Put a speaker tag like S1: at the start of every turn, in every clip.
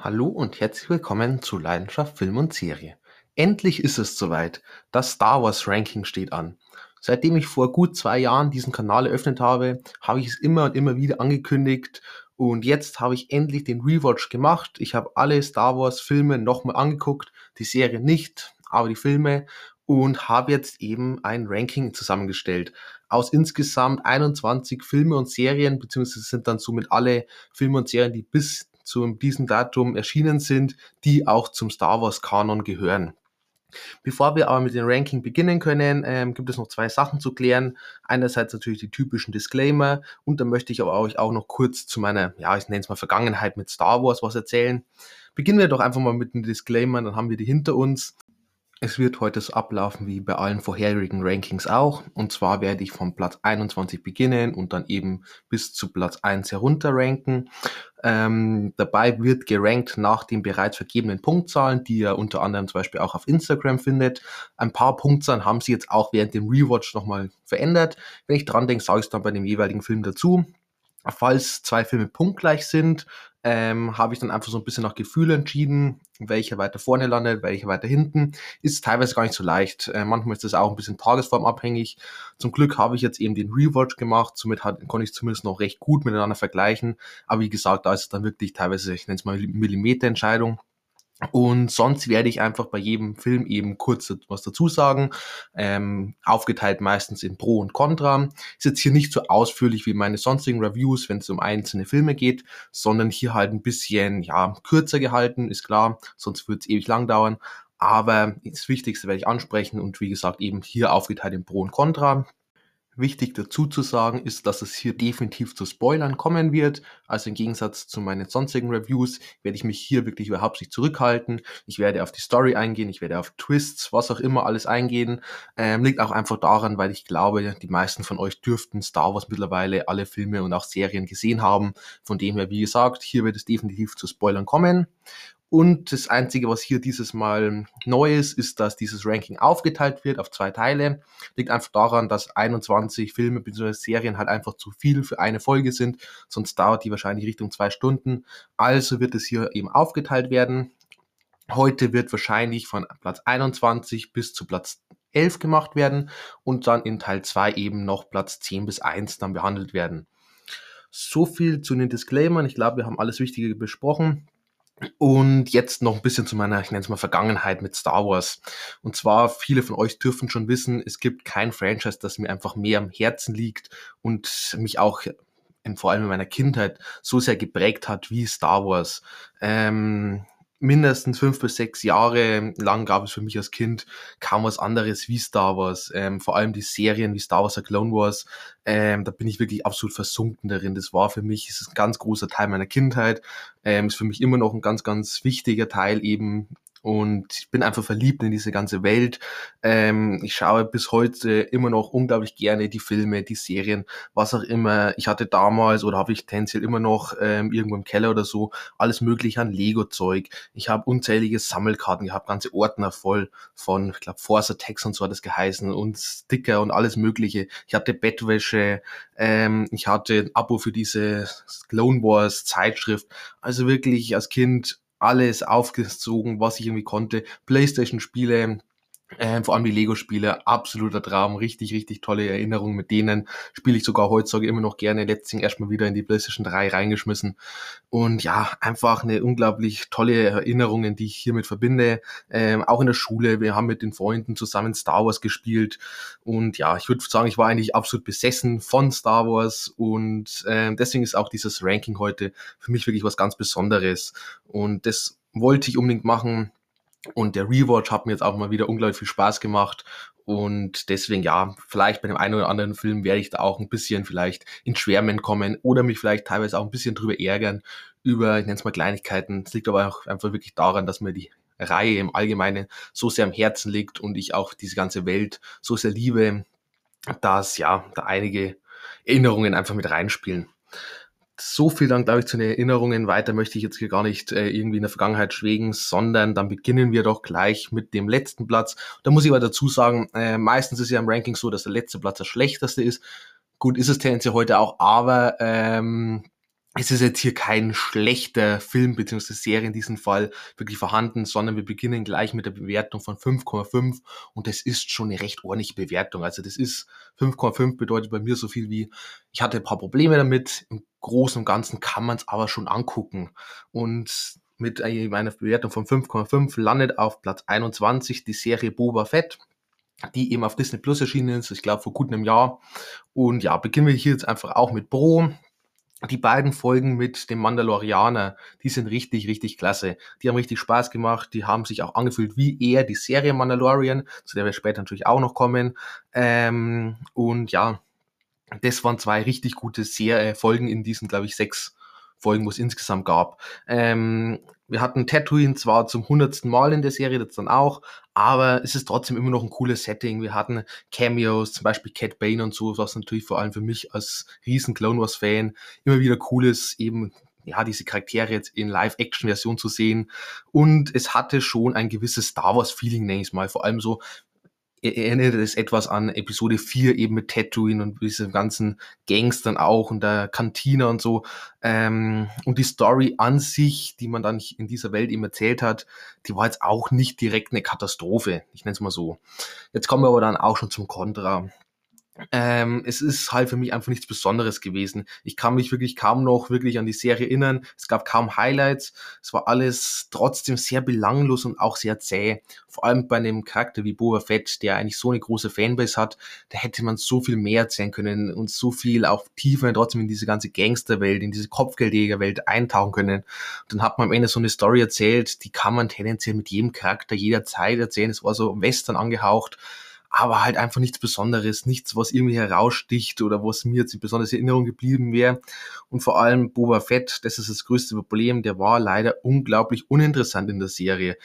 S1: Hallo und herzlich willkommen zu Leidenschaft Film und Serie. Endlich ist es soweit. Das Star Wars Ranking steht an. Seitdem ich vor gut zwei Jahren diesen Kanal eröffnet habe, habe ich es immer und immer wieder angekündigt und jetzt habe ich endlich den Rewatch gemacht. Ich habe alle Star Wars Filme nochmal angeguckt, die Serie nicht, aber die Filme und habe jetzt eben ein Ranking zusammengestellt aus insgesamt 21 Filme und Serien, beziehungsweise sind dann somit alle Filme und Serien, die bis zu diesem Datum erschienen sind, die auch zum Star Wars Kanon gehören. Bevor wir aber mit dem Ranking beginnen können, ähm, gibt es noch zwei Sachen zu klären. Einerseits natürlich die typischen Disclaimer und dann möchte ich aber euch auch noch kurz zu meiner, ja, ich nenne es mal Vergangenheit mit Star Wars was erzählen. Beginnen wir doch einfach mal mit dem Disclaimer, dann haben wir die hinter uns. Es wird heute so ablaufen wie bei allen vorherigen Rankings auch. Und zwar werde ich von Platz 21 beginnen und dann eben bis zu Platz 1 herunter ranken. Ähm, dabei wird gerankt nach den bereits vergebenen Punktzahlen, die ihr unter anderem zum Beispiel auch auf Instagram findet. Ein paar Punktzahlen haben sie jetzt auch während dem Rewatch nochmal verändert. Wenn ich dran denke, sage ich es dann bei dem jeweiligen Film dazu. Falls zwei Filme punktgleich sind, ähm, habe ich dann einfach so ein bisschen nach Gefühl entschieden, welcher weiter vorne landet, welcher weiter hinten. Ist teilweise gar nicht so leicht. Äh, manchmal ist das auch ein bisschen tagesformabhängig. Zum Glück habe ich jetzt eben den Rewatch gemacht, somit hat, konnte ich zumindest noch recht gut miteinander vergleichen. Aber wie gesagt, da ist es dann wirklich teilweise, ich nenne es mal Millimeterentscheidung. Und sonst werde ich einfach bei jedem Film eben kurz was dazu sagen, ähm, aufgeteilt meistens in Pro und Contra. Ist jetzt hier nicht so ausführlich wie meine sonstigen Reviews, wenn es um einzelne Filme geht, sondern hier halt ein bisschen ja kürzer gehalten, ist klar, sonst wird es ewig lang dauern. Aber das Wichtigste werde ich ansprechen und wie gesagt eben hier aufgeteilt in Pro und Contra. Wichtig dazu zu sagen ist, dass es hier definitiv zu Spoilern kommen wird. Also im Gegensatz zu meinen sonstigen Reviews werde ich mich hier wirklich überhaupt nicht zurückhalten. Ich werde auf die Story eingehen, ich werde auf Twists, was auch immer alles eingehen. Ähm, liegt auch einfach daran, weil ich glaube, die meisten von euch dürften Star Wars mittlerweile alle Filme und auch Serien gesehen haben. Von dem her, wie gesagt, hier wird es definitiv zu Spoilern kommen. Und das Einzige, was hier dieses Mal neu ist, ist, dass dieses Ranking aufgeteilt wird auf zwei Teile. Liegt einfach daran, dass 21 Filme bzw. Serien halt einfach zu viel für eine Folge sind. Sonst dauert die wahrscheinlich Richtung zwei Stunden. Also wird es hier eben aufgeteilt werden. Heute wird wahrscheinlich von Platz 21 bis zu Platz 11 gemacht werden und dann in Teil 2 eben noch Platz 10 bis 1 dann behandelt werden. So viel zu den Disclaimern. Ich glaube, wir haben alles Wichtige besprochen. Und jetzt noch ein bisschen zu meiner, ich nenne es mal Vergangenheit mit Star Wars. Und zwar, viele von euch dürfen schon wissen, es gibt kein Franchise, das mir einfach mehr am Herzen liegt und mich auch vor allem in meiner Kindheit so sehr geprägt hat wie Star Wars. Ähm, mindestens fünf bis sechs Jahre lang gab es für mich als Kind kaum was anderes wie Star Wars. Ähm, vor allem die Serien wie Star Wars The Clone Wars, ähm, da bin ich wirklich absolut versunken darin. Das war für mich, ist ein ganz großer Teil meiner Kindheit, ähm, ist für mich immer noch ein ganz, ganz wichtiger Teil eben und ich bin einfach verliebt in diese ganze Welt. Ähm, ich schaue bis heute immer noch unglaublich gerne die Filme, die Serien, was auch immer. Ich hatte damals oder habe ich tendenziell immer noch ähm, irgendwo im Keller oder so alles mögliche an Lego-Zeug. Ich habe unzählige Sammelkarten gehabt, ganze Ordner voll von, ich glaube, Force Attacks und so hat es geheißen und Sticker und alles mögliche. Ich hatte Bettwäsche, ähm, ich hatte ein Abo für diese Clone Wars Zeitschrift. Also wirklich als Kind alles aufgezogen, was ich irgendwie konnte. Playstation-Spiele, äh, vor allem die Lego-Spiele, absoluter Traum, richtig, richtig tolle Erinnerungen mit denen. Spiele ich sogar heutzutage immer noch gerne. Letztens erstmal wieder in die PlayStation 3 reingeschmissen. Und ja, einfach eine unglaublich tolle Erinnerungen, die ich hiermit verbinde. Ähm, auch in der Schule, wir haben mit den Freunden zusammen Star Wars gespielt. Und ja, ich würde sagen, ich war eigentlich absolut besessen von Star Wars. Und äh, deswegen ist auch dieses Ranking heute für mich wirklich was ganz Besonderes. Und das wollte ich unbedingt machen und der Rewatch hat mir jetzt auch mal wieder unglaublich viel Spaß gemacht. Und deswegen, ja, vielleicht bei dem einen oder anderen Film werde ich da auch ein bisschen vielleicht ins Schwärmen kommen oder mich vielleicht teilweise auch ein bisschen drüber ärgern, über, ich nenne es mal Kleinigkeiten. Es liegt aber auch einfach wirklich daran, dass mir die Reihe im Allgemeinen so sehr am Herzen liegt und ich auch diese ganze Welt so sehr liebe, dass ja, da einige Erinnerungen einfach mit reinspielen so viel dann, glaube ich, zu den Erinnerungen. Weiter möchte ich jetzt hier gar nicht äh, irgendwie in der Vergangenheit schwägen, sondern dann beginnen wir doch gleich mit dem letzten Platz. Da muss ich aber dazu sagen, äh, meistens ist ja im Ranking so, dass der letzte Platz der schlechteste ist. Gut, ist es tendenziell heute auch, aber ähm, es ist jetzt hier kein schlechter Film bzw. Serie in diesem Fall wirklich vorhanden, sondern wir beginnen gleich mit der Bewertung von 5,5 und das ist schon eine recht ordentliche Bewertung. Also das ist 5,5 bedeutet bei mir so viel wie, ich hatte ein paar Probleme damit, im Großen und Ganzen kann man es aber schon angucken und mit einer Bewertung von 5,5 landet auf Platz 21 die Serie Boba Fett die eben auf Disney Plus erschienen ist, ich glaube vor gut einem Jahr. Und ja, beginnen wir hier jetzt einfach auch mit Bro die beiden Folgen mit dem Mandalorianer, die sind richtig, richtig klasse. Die haben richtig Spaß gemacht, die haben sich auch angefühlt wie er, die Serie Mandalorian, zu der wir später natürlich auch noch kommen. Ähm, und ja, das waren zwei richtig gute Serie Folgen in diesen, glaube ich, sechs Folgen, wo es insgesamt gab. Ähm, wir hatten Tatooine zwar zum hundertsten Mal in der Serie, das dann auch, aber es ist trotzdem immer noch ein cooles Setting. Wir hatten Cameos, zum Beispiel Cat Bane und so, was natürlich vor allem für mich als riesen Clone Wars Fan immer wieder cool ist, eben ja, diese Charaktere jetzt in Live-Action-Version zu sehen. Und es hatte schon ein gewisses Star Wars-Feeling, nenne ich mal. Vor allem so, erinnert es etwas an Episode 4 eben mit Tatooine und diese ganzen Gangstern auch und der Kantine und so. Ähm, und die Story an sich, die man dann in dieser Welt eben erzählt hat, die war jetzt auch nicht direkt eine Katastrophe. Ich nenne es mal so. Jetzt kommen wir aber dann auch schon zum Kontra. Ähm, es ist halt für mich einfach nichts Besonderes gewesen. Ich kann mich wirklich kaum noch wirklich an die Serie erinnern. Es gab kaum Highlights. Es war alles trotzdem sehr belanglos und auch sehr zäh. Vor allem bei einem Charakter wie Boba Fett, der eigentlich so eine große Fanbase hat, da hätte man so viel mehr erzählen können und so viel auch tiefer trotzdem in diese ganze Gangsterwelt, in diese Kopfgeldjägerwelt eintauchen können. Und dann hat man am Ende so eine Story erzählt, die kann man tendenziell mit jedem Charakter jederzeit erzählen. Es war so Western angehaucht aber halt einfach nichts Besonderes, nichts, was irgendwie heraussticht oder was mir jetzt in besonders Erinnerung geblieben wäre. Und vor allem Boba Fett, das ist das größte Problem, der war leider unglaublich uninteressant in der Serie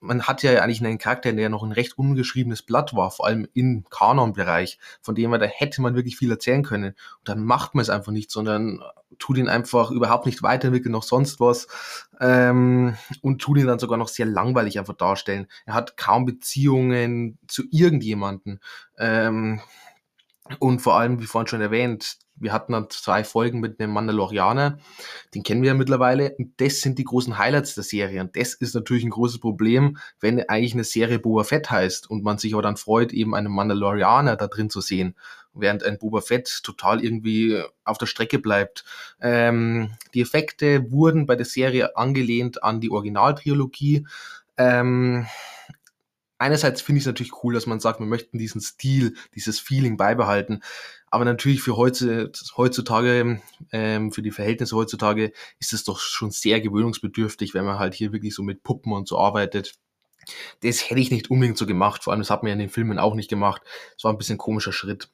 S1: man hat ja eigentlich einen Charakter, der noch ein recht ungeschriebenes Blatt war, vor allem im Kanon-Bereich, von dem man, da hätte man wirklich viel erzählen können. Und dann macht man es einfach nicht, sondern tut ihn einfach überhaupt nicht weiterentwickeln, noch sonst was, ähm, und tut ihn dann sogar noch sehr langweilig einfach darstellen. Er hat kaum Beziehungen zu irgendjemanden. Ähm, und vor allem, wie vorhin schon erwähnt, wir hatten dann zwei Folgen mit einem Mandalorianer, den kennen wir ja mittlerweile, und das sind die großen Highlights der Serie. Und das ist natürlich ein großes Problem, wenn eigentlich eine Serie Boba Fett heißt und man sich aber dann freut, eben einen Mandalorianer da drin zu sehen, während ein Boba Fett total irgendwie auf der Strecke bleibt. Ähm, die Effekte wurden bei der Serie angelehnt an die Originaltrilogie. Ähm, einerseits finde ich es natürlich cool, dass man sagt, wir möchten diesen Stil, dieses Feeling beibehalten. Aber natürlich für heutzutage, ähm, für die Verhältnisse heutzutage, ist es doch schon sehr gewöhnungsbedürftig, wenn man halt hier wirklich so mit Puppen und so arbeitet. Das hätte ich nicht unbedingt so gemacht. Vor allem, das hat man ja in den Filmen auch nicht gemacht. Es war ein bisschen ein komischer Schritt.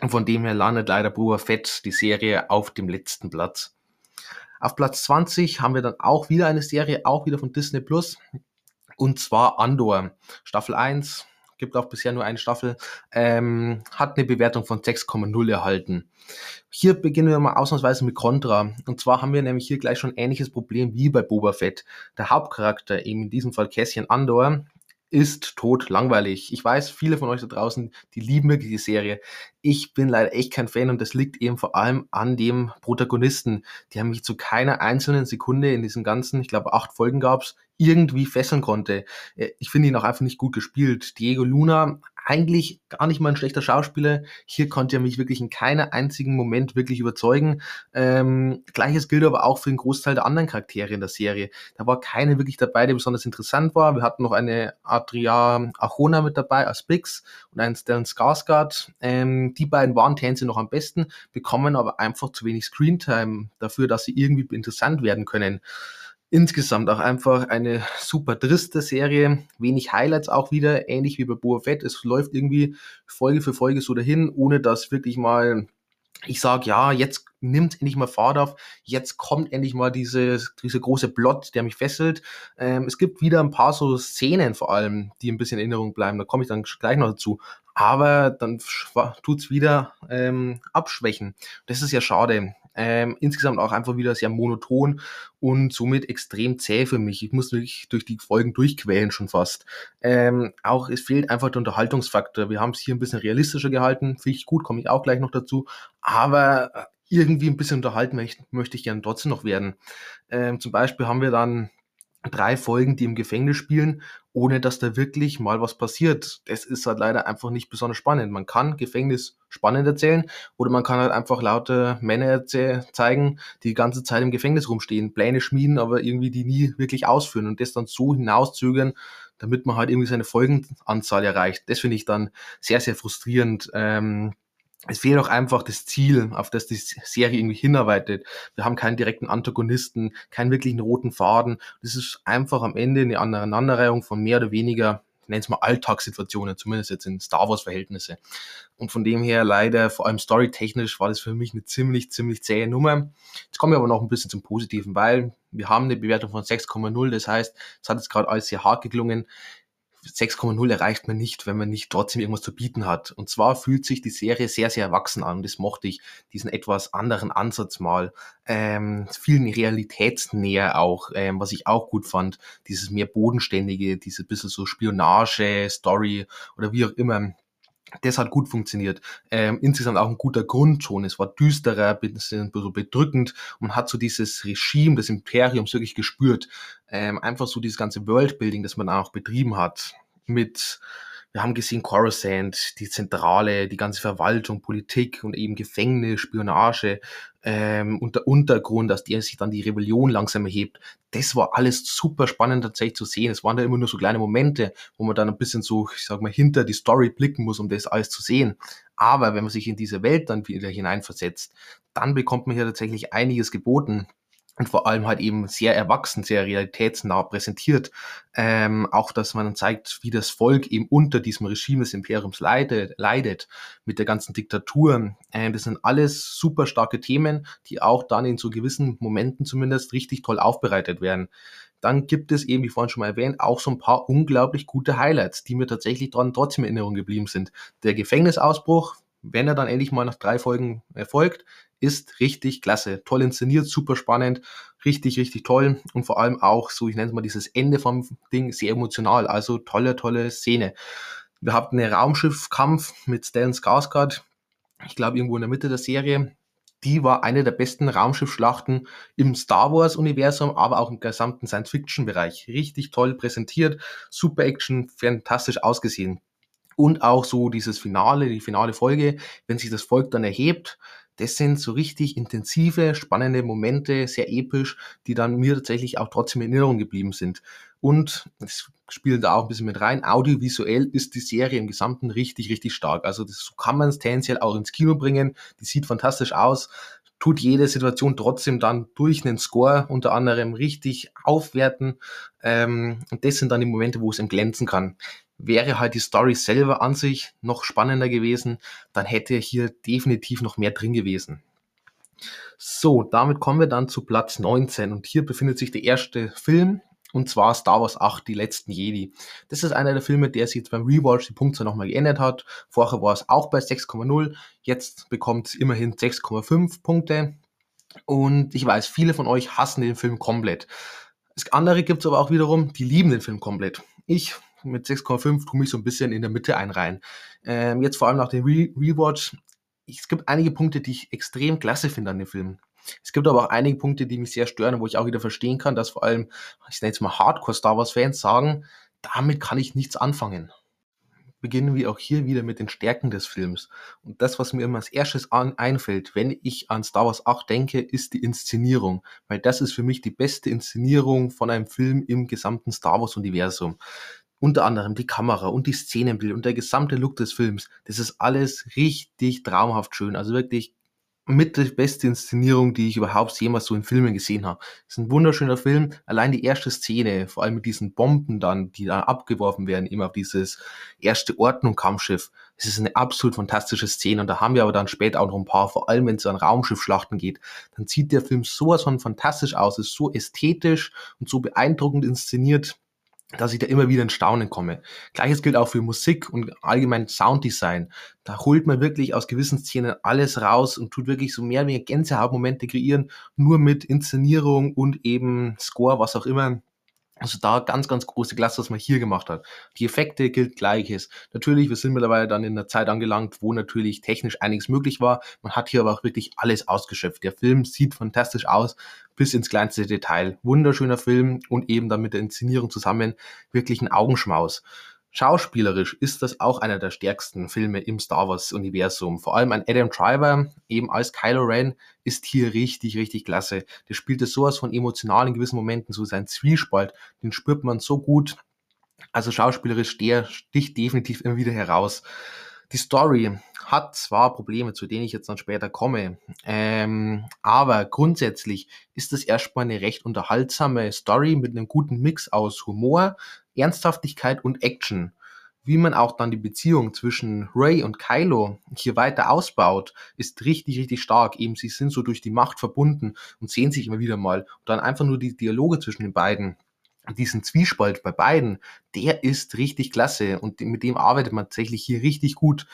S1: Und von dem her landet leider Boba Fett, die Serie, auf dem letzten Platz. Auf Platz 20 haben wir dann auch wieder eine Serie, auch wieder von Disney Plus. Und zwar Andor. Staffel 1, gibt auch bisher nur eine Staffel, ähm, hat eine Bewertung von 6,0 erhalten. Hier beginnen wir mal ausnahmsweise mit Contra. Und zwar haben wir nämlich hier gleich schon ein ähnliches Problem wie bei Boba Fett. Der Hauptcharakter, eben in diesem Fall Cassian Andor, ist tot langweilig. Ich weiß, viele von euch da draußen, die lieben wirklich die Serie. Ich bin leider echt kein Fan und das liegt eben vor allem an dem Protagonisten. Die haben mich zu keiner einzelnen Sekunde in diesen ganzen, ich glaube, acht Folgen gab's, irgendwie fesseln konnte. Äh, ich finde ihn auch einfach nicht gut gespielt. Diego Luna eigentlich gar nicht mal ein schlechter Schauspieler. Hier konnte er mich wirklich in keinem einzigen Moment wirklich überzeugen. Ähm, Gleiches gilt aber auch für den Großteil der anderen Charaktere in der Serie. Da war keine wirklich dabei, der besonders interessant war. Wir hatten noch eine Adria Arjona mit dabei als Bix und einen Stellan Skarsgård. Ähm, die beiden waren Tänze noch am besten, bekommen aber einfach zu wenig Screentime dafür, dass sie irgendwie interessant werden können insgesamt auch einfach eine super triste Serie. Wenig Highlights auch wieder, ähnlich wie bei Boa Fett. Es läuft irgendwie Folge für Folge so dahin, ohne dass wirklich mal ich sage, ja, jetzt nimmt endlich mal Fahrt auf, jetzt kommt endlich mal diese, diese große Plot, der mich fesselt. Ähm, es gibt wieder ein paar so Szenen vor allem, die ein bisschen in Erinnerung bleiben, da komme ich dann gleich noch dazu. Aber dann tut's wieder ähm, abschwächen. Das ist ja schade. Ähm, insgesamt auch einfach wieder sehr monoton und somit extrem zäh für mich. Ich muss mich durch die Folgen durchquälen schon fast. Ähm, auch es fehlt einfach der Unterhaltungsfaktor. Wir haben es hier ein bisschen realistischer gehalten, finde ich gut, komme ich auch gleich noch dazu. Aber irgendwie ein bisschen unterhalten möchte, möchte ich gerne trotzdem noch werden. Ähm, zum Beispiel haben wir dann drei Folgen, die im Gefängnis spielen, ohne dass da wirklich mal was passiert. Das ist halt leider einfach nicht besonders spannend. Man kann Gefängnis spannend erzählen oder man kann halt einfach lauter Männer zeigen, die die ganze Zeit im Gefängnis rumstehen, Pläne schmieden, aber irgendwie die nie wirklich ausführen und das dann so hinauszögern, damit man halt irgendwie seine Folgenanzahl erreicht. Das finde ich dann sehr, sehr frustrierend. Ähm, es fehlt auch einfach das Ziel, auf das die Serie irgendwie hinarbeitet. Wir haben keinen direkten Antagonisten, keinen wirklichen roten Faden. Das ist einfach am Ende eine Aneinanderreihung von mehr oder weniger, ich nenne es mal Alltagssituationen, zumindest jetzt in Star Wars Verhältnisse. Und von dem her leider, vor allem storytechnisch, war das für mich eine ziemlich, ziemlich zähe Nummer. Jetzt kommen wir aber noch ein bisschen zum Positiven, weil wir haben eine Bewertung von 6,0. Das heißt, es hat jetzt gerade alles sehr hart geklungen. 6,0 erreicht man nicht, wenn man nicht trotzdem irgendwas zu bieten hat. Und zwar fühlt sich die Serie sehr, sehr erwachsen an. Das mochte ich, diesen etwas anderen Ansatz mal. Ähm, vielen realitätsnäher auch, ähm, was ich auch gut fand. Dieses mehr bodenständige, diese bisschen so Spionage, Story oder wie auch immer das hat gut funktioniert. Ähm, insgesamt auch ein guter Grundton. Es war düsterer, bisschen so bedrückend man hat so dieses Regime des Imperiums wirklich gespürt. Ähm, einfach so dieses ganze Worldbuilding, das man auch betrieben hat mit wir haben gesehen Coruscant, die Zentrale, die ganze Verwaltung, Politik und eben Gefängnis, Spionage ähm, und der Untergrund, aus der sich dann die Rebellion langsam erhebt. Das war alles super spannend tatsächlich zu sehen. Es waren da immer nur so kleine Momente, wo man dann ein bisschen so, ich sag mal, hinter die Story blicken muss, um das alles zu sehen. Aber wenn man sich in diese Welt dann wieder hineinversetzt, dann bekommt man hier tatsächlich einiges geboten und vor allem halt eben sehr erwachsen, sehr realitätsnah präsentiert. Ähm, auch, dass man zeigt, wie das Volk eben unter diesem Regime des Imperiums leidet, leidet mit der ganzen Diktatur. Ähm, das sind alles super starke Themen, die auch dann in so gewissen Momenten zumindest richtig toll aufbereitet werden. Dann gibt es eben, wie vorhin schon mal erwähnt, auch so ein paar unglaublich gute Highlights, die mir tatsächlich dran trotzdem in Erinnerung geblieben sind. Der Gefängnisausbruch, wenn er dann endlich mal nach drei Folgen erfolgt, ist richtig klasse. Toll inszeniert, super spannend, richtig, richtig toll und vor allem auch so, ich nenne es mal dieses Ende vom Ding, sehr emotional. Also tolle, tolle Szene. Wir hatten einen Raumschiffkampf mit Stellan Skarsgård, ich glaube irgendwo in der Mitte der Serie. Die war eine der besten Raumschiffschlachten im Star Wars Universum, aber auch im gesamten Science Fiction Bereich. Richtig toll präsentiert, super Action, fantastisch ausgesehen. Und auch so dieses Finale, die finale Folge, wenn sich das Volk dann erhebt, das sind so richtig intensive, spannende Momente, sehr episch, die dann mir tatsächlich auch trotzdem in Erinnerung geblieben sind. Und es spielt da auch ein bisschen mit rein. Audiovisuell ist die Serie im Gesamten richtig, richtig stark. Also das, kann man es tendenziell auch ins Kino bringen. Die sieht fantastisch aus tut jede Situation trotzdem dann durch einen Score unter anderem richtig aufwerten. Ähm, und das sind dann die Momente, wo es im glänzen kann wäre halt die Story selber an sich noch spannender gewesen, dann hätte hier definitiv noch mehr drin gewesen. So, damit kommen wir dann zu Platz 19 und hier befindet sich der erste Film und zwar Star Wars 8, die letzten Jedi. Das ist einer der Filme, der sich jetzt beim Rewatch die Punkte nochmal geändert hat. Vorher war es auch bei 6,0, jetzt bekommt es immerhin 6,5 Punkte. Und ich weiß, viele von euch hassen den Film komplett. Das andere gibt es aber auch wiederum, die lieben den Film komplett. Ich mit 6,5 tue mich so ein bisschen in der Mitte einreihen. Ähm, jetzt vor allem nach dem Re Rewatch. Es gibt einige Punkte, die ich extrem klasse finde an dem Film. Es gibt aber auch einige Punkte, die mich sehr stören, wo ich auch wieder verstehen kann, dass vor allem, ich nenne jetzt mal Hardcore Star Wars Fans sagen, damit kann ich nichts anfangen. Beginnen wir auch hier wieder mit den Stärken des Films. Und das, was mir immer als erstes an, einfällt, wenn ich an Star Wars 8 denke, ist die Inszenierung. Weil das ist für mich die beste Inszenierung von einem Film im gesamten Star Wars Universum unter anderem die Kamera und die Szenenbild und der gesamte Look des Films, das ist alles richtig traumhaft schön. Also wirklich mit der beste Inszenierung, die ich überhaupt jemals so in Filmen gesehen habe. Es ist ein wunderschöner Film. Allein die erste Szene, vor allem mit diesen Bomben dann, die da abgeworfen werden, immer auf dieses erste Ordnung-Kampfschiff. Es ist eine absolut fantastische Szene und da haben wir aber dann später auch noch ein paar, vor allem wenn es an Raumschiffschlachten geht, dann sieht der Film sowas von fantastisch aus, ist so ästhetisch und so beeindruckend inszeniert dass ich da immer wieder in Staunen komme. Gleiches gilt auch für Musik und allgemein Sounddesign. Da holt man wirklich aus gewissen Szenen alles raus und tut wirklich so mehr oder weniger Gänsehautmomente kreieren, nur mit Inszenierung und eben Score, was auch immer. Also da ganz, ganz große Klasse, was man hier gemacht hat. Die Effekte gilt gleiches. Natürlich, wir sind mittlerweile dann in der Zeit angelangt, wo natürlich technisch einiges möglich war. Man hat hier aber auch wirklich alles ausgeschöpft. Der Film sieht fantastisch aus, bis ins kleinste Detail. Wunderschöner Film und eben dann mit der Inszenierung zusammen wirklich ein Augenschmaus. Schauspielerisch ist das auch einer der stärksten Filme im Star Wars-Universum. Vor allem ein Adam Driver, eben als Kylo Ren, ist hier richtig, richtig klasse. Der spielt es sowas von emotional in gewissen Momenten, so sein Zwiespalt, den spürt man so gut. Also schauspielerisch, der sticht definitiv immer wieder heraus. Die Story hat zwar Probleme, zu denen ich jetzt dann später komme, ähm, aber grundsätzlich ist es erstmal eine recht unterhaltsame Story mit einem guten Mix aus Humor, Ernsthaftigkeit und Action. Wie man auch dann die Beziehung zwischen Ray und Kylo hier weiter ausbaut, ist richtig, richtig stark. Eben, sie sind so durch die Macht verbunden und sehen sich immer wieder mal. Und dann einfach nur die Dialoge zwischen den beiden diesen Zwiespalt bei beiden, der ist richtig klasse und mit dem arbeitet man tatsächlich hier richtig gut.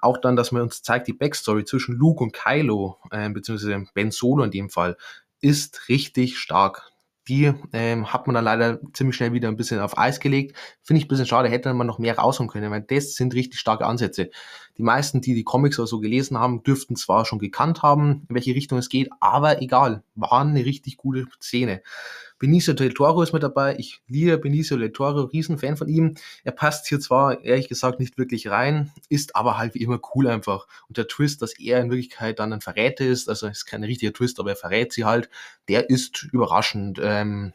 S1: Auch dann, dass man uns zeigt, die Backstory zwischen Luke und Kylo, äh, beziehungsweise Ben Solo in dem Fall, ist richtig stark die ähm, hat man dann leider ziemlich schnell wieder ein bisschen auf Eis gelegt. Finde ich ein bisschen schade, hätte man noch mehr rausholen können, weil das sind richtig starke Ansätze. Die meisten, die die Comics oder so gelesen haben, dürften zwar schon gekannt haben, in welche Richtung es geht, aber egal, waren eine richtig gute Szene. Benicio del Toro ist mit dabei. Ich liebe Benicio del Toro, Riesenfan von ihm. Er passt hier zwar ehrlich gesagt nicht wirklich rein, ist aber halt wie immer cool einfach. Und der Twist, dass er in Wirklichkeit dann ein Verräter ist, also ist kein richtiger Twist, aber er verrät sie halt, der ist überraschend. Ähm,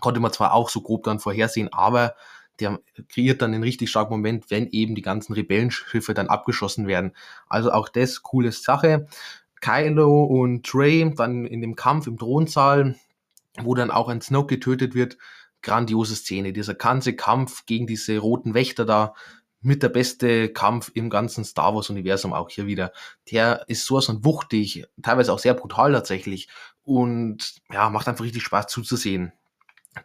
S1: konnte man zwar auch so grob dann vorhersehen, aber der kreiert dann einen richtig starken Moment, wenn eben die ganzen Rebellenschiffe dann abgeschossen werden. Also auch das coole Sache. Kylo und Trey dann in dem Kampf im Thronsaal, wo dann auch ein Snoke getötet wird. Grandiose Szene. Dieser ganze Kampf gegen diese roten Wächter da, mit der beste Kampf im ganzen Star Wars Universum auch hier wieder. Der ist sowas von wuchtig, teilweise auch sehr brutal tatsächlich und ja, macht einfach richtig Spaß zuzusehen.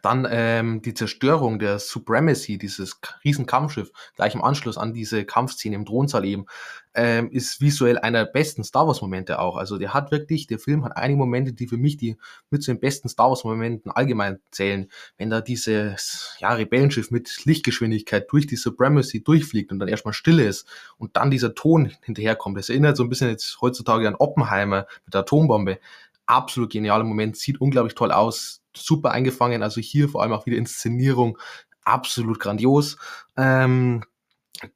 S1: Dann ähm, die Zerstörung der Supremacy, dieses riesen Kampfschiff, gleich im Anschluss an diese Kampfszene im Thronsaal eben, ähm, ist visuell einer der besten Star Wars Momente auch. Also der hat wirklich, der Film hat einige Momente, die für mich die mit zu den besten Star Wars Momenten allgemein zählen. Wenn da dieses ja, Rebellenschiff mit Lichtgeschwindigkeit durch die Supremacy durchfliegt und dann erstmal still ist und dann dieser Ton hinterherkommt. Das erinnert so ein bisschen jetzt heutzutage an Oppenheimer mit der Atombombe. Absolut genialer Moment, sieht unglaublich toll aus super eingefangen. Also hier vor allem auch wieder Inszenierung absolut grandios. Ähm,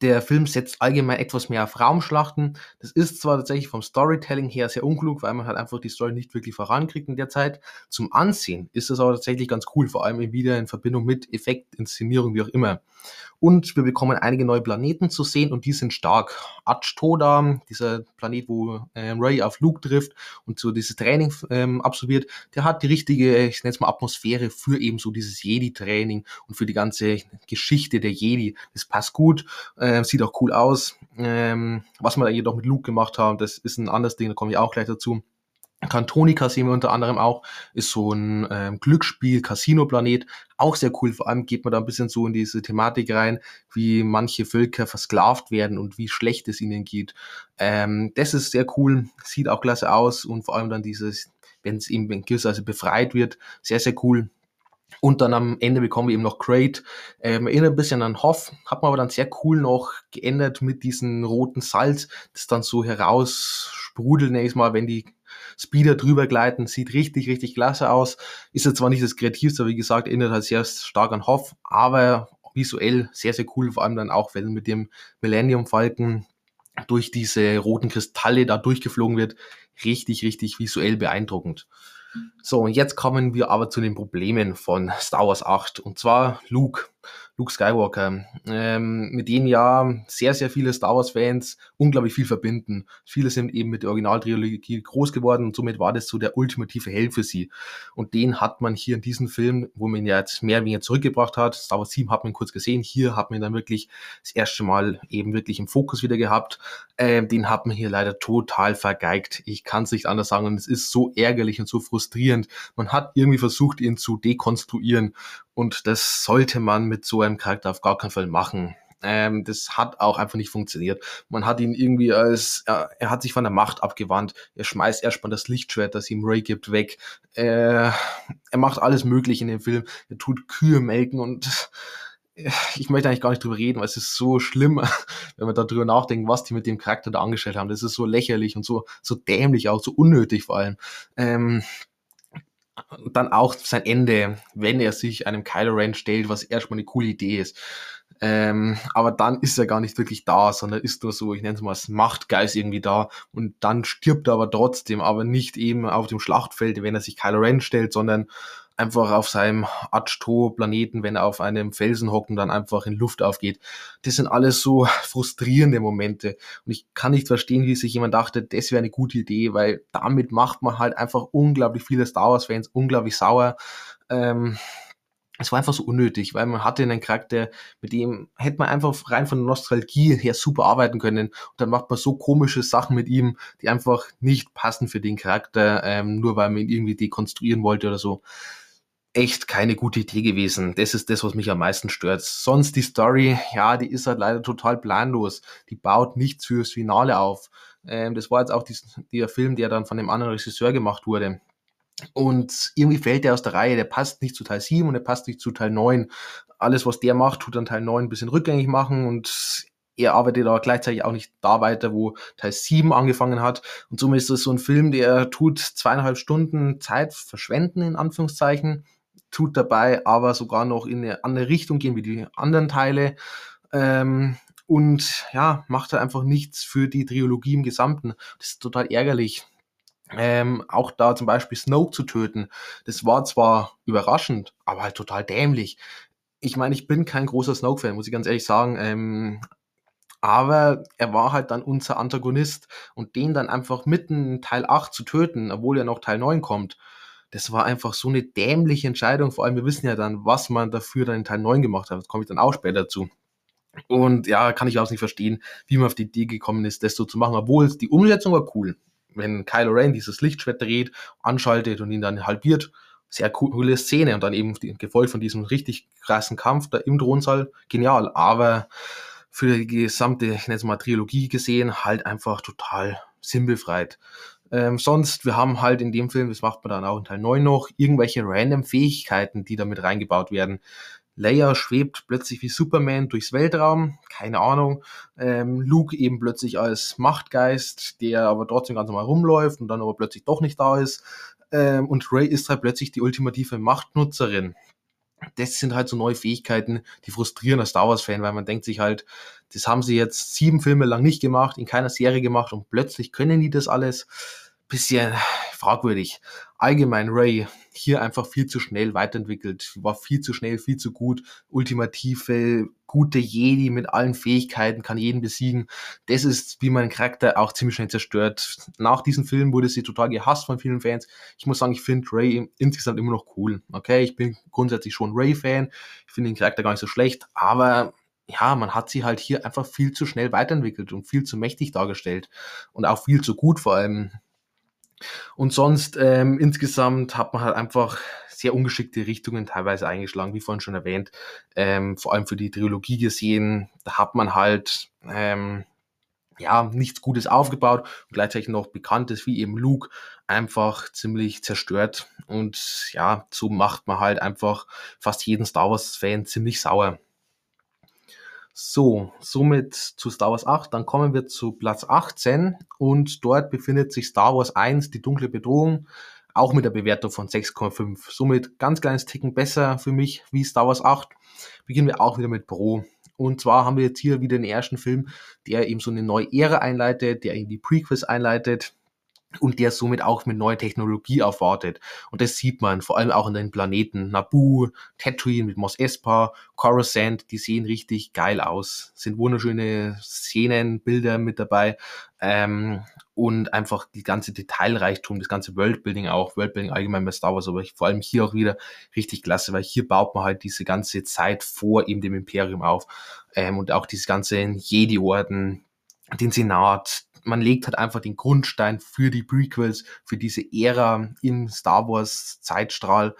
S1: der Film setzt allgemein etwas mehr auf Raumschlachten. Das ist zwar tatsächlich vom Storytelling her sehr unklug, weil man halt einfach die Story nicht wirklich vorankriegt in der Zeit. Zum Ansehen ist es aber tatsächlich ganz cool, vor allem wieder in Verbindung mit Effekt, Inszenierung, wie auch immer. Und wir bekommen einige neue Planeten zu sehen und die sind stark. Toda, dieser Planet, wo ähm, Ray auf Luke trifft und so dieses Training ähm, absolviert, der hat die richtige, ich nenne es mal Atmosphäre für eben so dieses Jedi-Training und für die ganze Geschichte der Jedi. Das passt gut, äh, sieht auch cool aus. Ähm, was wir da jedoch mit Luke gemacht haben, das ist ein anderes Ding, da komme ich auch gleich dazu. Cantonica sehen wir unter anderem auch, ist so ein ähm, Glücksspiel-Casino-Planet. Auch sehr cool, vor allem geht man da ein bisschen so in diese Thematik rein, wie manche Völker versklavt werden und wie schlecht es ihnen geht. Ähm, das ist sehr cool, sieht auch klasse aus und vor allem dann dieses, wenn es eben in gewisser Weise befreit wird, sehr, sehr cool. Und dann am Ende bekommen wir eben noch Crate. Ähm, erinnert ein bisschen an Hoff, hat man aber dann sehr cool noch geändert mit diesem roten Salz, das dann so heraussprudelt, nächstes Mal, wenn die Speeder drüber gleiten, sieht richtig, richtig klasse aus. Ist jetzt zwar nicht das kreativste, wie gesagt, erinnert halt sehr stark an Hoff, aber visuell sehr, sehr cool, vor allem dann auch, wenn mit dem Millennium Falcon durch diese roten Kristalle da durchgeflogen wird. Richtig, richtig visuell beeindruckend. So, und jetzt kommen wir aber zu den Problemen von Star Wars 8. Und zwar Luke. Luke Skywalker, ähm, mit dem ja sehr, sehr viele Star Wars-Fans unglaublich viel verbinden. Viele sind eben mit der Originaltrilogie groß geworden und somit war das so der ultimative Held für sie. Und den hat man hier in diesem Film, wo man ihn ja jetzt mehr oder weniger zurückgebracht hat, Star Wars 7 hat man kurz gesehen, hier hat man ihn dann wirklich das erste Mal eben wirklich im Fokus wieder gehabt. Ähm, den hat man hier leider total vergeigt. Ich kann es nicht anders sagen und es ist so ärgerlich und so frustrierend. Man hat irgendwie versucht, ihn zu dekonstruieren und das sollte man mit so einem Charakter auf gar keinen Fall machen. Ähm, das hat auch einfach nicht funktioniert. Man hat ihn irgendwie als, er, er hat sich von der Macht abgewandt. Er schmeißt erstmal das Lichtschwert, das ihm Ray gibt, weg. Äh, er macht alles mögliche in dem Film. Er tut Kühe melken und ich möchte eigentlich gar nicht drüber reden, weil es ist so schlimm, wenn man darüber nachdenkt, was die mit dem Charakter da angestellt haben. Das ist so lächerlich und so, so dämlich auch, so unnötig vor allem. Ähm, dann auch sein Ende, wenn er sich einem Kylo Ren stellt, was erstmal eine coole Idee ist. Ähm, aber dann ist er gar nicht wirklich da, sondern ist nur so, ich nenne es mal als Machtgeist irgendwie da und dann stirbt er aber trotzdem, aber nicht eben auf dem Schlachtfeld, wenn er sich Kylo Ren stellt, sondern einfach auf seinem Achto-Planeten, wenn er auf einem Felsen hockt und dann einfach in Luft aufgeht. Das sind alles so frustrierende Momente. Und ich kann nicht verstehen, wie sich jemand dachte, das wäre eine gute Idee, weil damit macht man halt einfach unglaublich viele Star Wars-Fans unglaublich sauer. Ähm, es war einfach so unnötig, weil man hatte einen Charakter, mit dem hätte man einfach rein von der Nostalgie her super arbeiten können. Und dann macht man so komische Sachen mit ihm, die einfach nicht passen für den Charakter, ähm, nur weil man ihn irgendwie dekonstruieren wollte oder so echt keine gute Idee gewesen. Das ist das, was mich am meisten stört. Sonst die Story, ja, die ist halt leider total planlos. Die baut nichts fürs Finale auf. Ähm, das war jetzt auch die, der Film, der dann von dem anderen Regisseur gemacht wurde. Und irgendwie fällt der aus der Reihe. Der passt nicht zu Teil 7 und der passt nicht zu Teil 9. Alles, was der macht, tut dann Teil 9 ein bisschen rückgängig machen und er arbeitet aber gleichzeitig auch nicht da weiter, wo Teil 7 angefangen hat. Und somit ist das so ein Film, der tut zweieinhalb Stunden Zeit verschwenden, in Anführungszeichen tut dabei aber sogar noch in eine andere Richtung gehen wie die anderen Teile. Ähm, und ja, macht halt einfach nichts für die Trilogie im Gesamten. Das ist total ärgerlich. Ähm, auch da zum Beispiel Snoke zu töten, das war zwar überraschend, aber halt total dämlich. Ich meine, ich bin kein großer Snoke-Fan, muss ich ganz ehrlich sagen. Ähm, aber er war halt dann unser Antagonist und den dann einfach mitten in Teil 8 zu töten, obwohl ja noch Teil 9 kommt, das war einfach so eine dämliche Entscheidung. Vor allem, wir wissen ja dann, was man dafür dann in Teil 9 gemacht hat. Das komme ich dann auch später dazu. Und ja, kann ich auch nicht verstehen, wie man auf die Idee gekommen ist, das so zu machen, obwohl die Umsetzung war cool. Wenn Kylo Ren dieses Lichtschwert dreht, anschaltet und ihn dann halbiert, sehr coole Szene und dann eben gefolgt von diesem richtig krassen Kampf da im Thronsaal, genial. Aber für die gesamte, ich nenne es mal Trilogie gesehen, halt einfach total sinnbefreit. Ähm, sonst, wir haben halt in dem Film, das macht man dann auch in Teil 9 noch, irgendwelche random Fähigkeiten, die damit reingebaut werden. Leia schwebt plötzlich wie Superman durchs Weltraum, keine Ahnung. Ähm, Luke eben plötzlich als Machtgeist, der aber trotzdem ganz normal rumläuft und dann aber plötzlich doch nicht da ist. Ähm, und Ray ist halt plötzlich die ultimative Machtnutzerin. Das sind halt so neue Fähigkeiten, die frustrieren als Star Wars-Fan, weil man denkt sich halt, das haben sie jetzt sieben Filme lang nicht gemacht, in keiner Serie gemacht und plötzlich können die das alles bisschen fragwürdig. Allgemein Ray hier einfach viel zu schnell weiterentwickelt, war viel zu schnell, viel zu gut, ultimative, gute Jedi mit allen Fähigkeiten, kann jeden besiegen. Das ist, wie mein Charakter auch ziemlich schnell zerstört. Nach diesem Film wurde sie total gehasst von vielen Fans. Ich muss sagen, ich finde Ray insgesamt immer noch cool. Okay, ich bin grundsätzlich schon Ray-Fan. Ich finde den Charakter gar nicht so schlecht, aber ja, man hat sie halt hier einfach viel zu schnell weiterentwickelt und viel zu mächtig dargestellt und auch viel zu gut vor allem. Und sonst ähm, insgesamt hat man halt einfach sehr ungeschickte Richtungen teilweise eingeschlagen, wie vorhin schon erwähnt. Ähm, vor allem für die Trilogie gesehen, da hat man halt ähm, ja nichts Gutes aufgebaut und gleichzeitig noch Bekanntes wie eben Luke einfach ziemlich zerstört. Und ja, so macht man halt einfach fast jeden Star Wars-Fan ziemlich sauer. So, somit zu Star Wars 8. Dann kommen wir zu Platz 18 und dort befindet sich Star Wars 1, die dunkle Bedrohung, auch mit der Bewertung von 6,5. Somit ganz kleines Ticken besser für mich wie Star Wars 8. Beginnen wir auch wieder mit Pro. Und zwar haben wir jetzt hier wieder den ersten Film, der eben so eine neue Ära einleitet, der eben die Prequels einleitet und der somit auch mit neuer Technologie aufwartet. Und das sieht man vor allem auch in den Planeten Naboo, Tatooine mit Mos Espa, Coruscant, die sehen richtig geil aus. Sind wunderschöne Szenen, Bilder mit dabei. Ähm, und einfach die ganze Detailreichtum, das ganze Worldbuilding auch, Worldbuilding allgemein bei Star Wars, aber vor allem hier auch wieder richtig klasse, weil hier baut man halt diese ganze Zeit vor eben dem Imperium auf ähm, und auch diese ganzen Jedi-Orden, den Senat, man legt halt einfach den Grundstein für die Prequels, für diese Ära im Star Wars Zeitstrahl.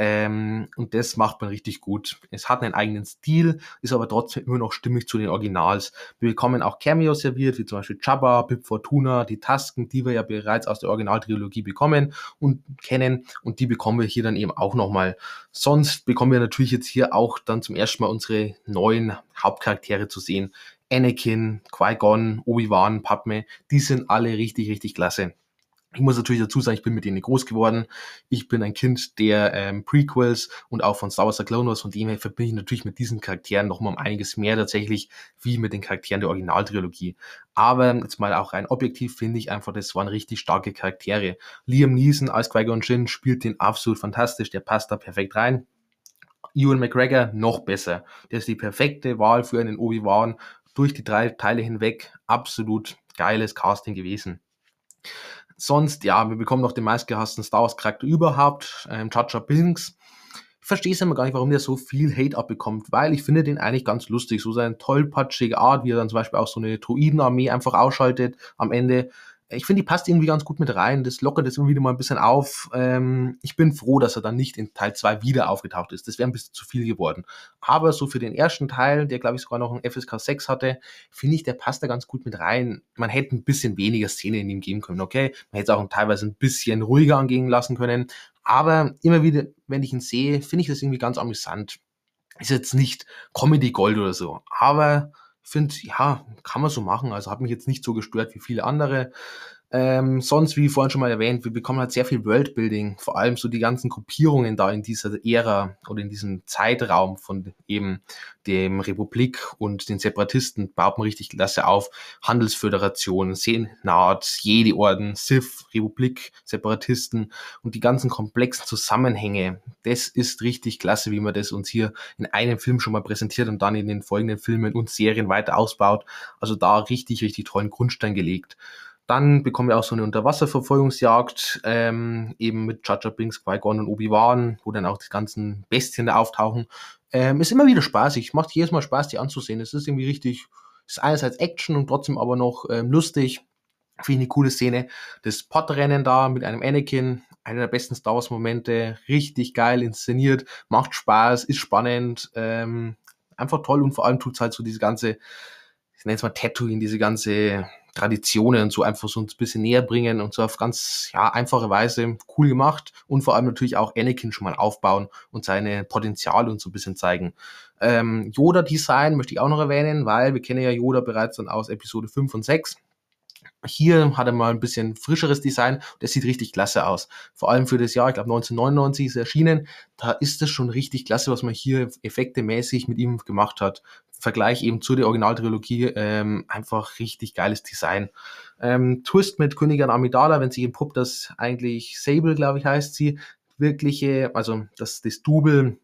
S1: Ähm, und das macht man richtig gut. Es hat einen eigenen Stil, ist aber trotzdem immer noch stimmig zu den Originals. Wir bekommen auch Cameos serviert, wie zum Beispiel Jabba, Pip Fortuna, die Tasken, die wir ja bereits aus der Originaltrilogie bekommen und kennen. Und die bekommen wir hier dann eben auch nochmal. Sonst bekommen wir natürlich jetzt hier auch dann zum ersten Mal unsere neuen Hauptcharaktere zu sehen. Anakin, Qui-Gon, Obi-Wan, Padme, die sind alle richtig, richtig klasse. Ich muss natürlich dazu sagen, ich bin mit denen groß geworden. Ich bin ein Kind der ähm, Prequels und auch von Star Wars The Clone Wars. Von dem her verbinde ich natürlich mit diesen Charakteren noch mal um einiges mehr tatsächlich, wie mit den Charakteren der Originaltrilogie. Aber jetzt mal auch rein objektiv finde ich einfach, das waren richtig starke Charaktere. Liam Neeson als Qui-Gon Jinn spielt den absolut fantastisch. Der passt da perfekt rein. Ewan McGregor noch besser. Der ist die perfekte Wahl für einen Obi-Wan durch die drei Teile hinweg. Absolut geiles Casting gewesen sonst, ja, wir bekommen noch den meistgehassten Star Wars Charakter überhaupt, ähm, Jar Binks. Ich verstehe es immer gar nicht, warum der so viel Hate abbekommt, weil ich finde den eigentlich ganz lustig. So seine tollpatschige Art, wie er dann zum Beispiel auch so eine Druidenarmee einfach ausschaltet am Ende ich finde, die passt irgendwie ganz gut mit rein. Das lockert immer wieder mal ein bisschen auf. Ähm, ich bin froh, dass er dann nicht in Teil 2 wieder aufgetaucht ist. Das wäre ein bisschen zu viel geworden. Aber so für den ersten Teil, der glaube ich sogar noch ein FSK 6 hatte, finde ich, der passt da ganz gut mit rein. Man hätte ein bisschen weniger Szene in ihm geben können, okay? Man hätte es auch teilweise ein bisschen ruhiger angehen lassen können. Aber immer wieder, wenn ich ihn sehe, finde ich das irgendwie ganz amüsant. Ist jetzt nicht Comedy Gold oder so, aber finde, ja, kann man so machen. Also hat mich jetzt nicht so gestört wie viele andere. Ähm, sonst, wie vorhin schon mal erwähnt, wir bekommen halt sehr viel Worldbuilding, vor allem so die ganzen Gruppierungen da in dieser Ära oder in diesem Zeitraum von eben dem Republik und den Separatisten baut man richtig klasse auf. Handelsföderation, Senat, Jedi-Orden, Sith, Republik, Separatisten und die ganzen komplexen Zusammenhänge. Das ist richtig klasse, wie man das uns hier in einem Film schon mal präsentiert und dann in den folgenden Filmen und Serien weiter ausbaut. Also da richtig, richtig tollen Grundstein gelegt. Dann bekommen wir auch so eine Unterwasserverfolgungsjagd, ähm, eben mit Jaja Binks, Qui-Gon und Obi-Wan, wo dann auch die ganzen Bestien da auftauchen. Ähm, ist immer wieder spaßig, macht jedes Mal Spaß, die anzusehen. Es ist irgendwie richtig, ist einerseits Action und trotzdem aber noch ähm, lustig. Finde ich eine coole Szene. Das Podrennen da mit einem Anakin, einer der besten Star Wars Momente, richtig geil inszeniert, macht Spaß, ist spannend, ähm, einfach toll und vor allem tut es halt so diese ganze, ich nenne es mal Tatooine, diese ganze Traditionen so einfach so ein bisschen näher bringen und so auf ganz ja, einfache Weise cool gemacht und vor allem natürlich auch Anakin schon mal aufbauen und seine Potenziale und so ein bisschen zeigen. Ähm, Yoda-Design möchte ich auch noch erwähnen, weil wir kennen ja Yoda bereits dann aus Episode 5 und 6. Hier hat er mal ein bisschen frischeres Design. Das sieht richtig klasse aus. Vor allem für das Jahr, ich glaube 1999 ist er erschienen. Da ist es schon richtig klasse, was man hier effektemäßig mit ihm gemacht hat. Vergleich eben zu der Originaltrilogie, ähm, einfach richtig geiles Design. Ähm, Twist mit Königin Amidala, wenn sie entpuppt, das eigentlich Sable, glaube ich, heißt sie, wirkliche, also das, das Double,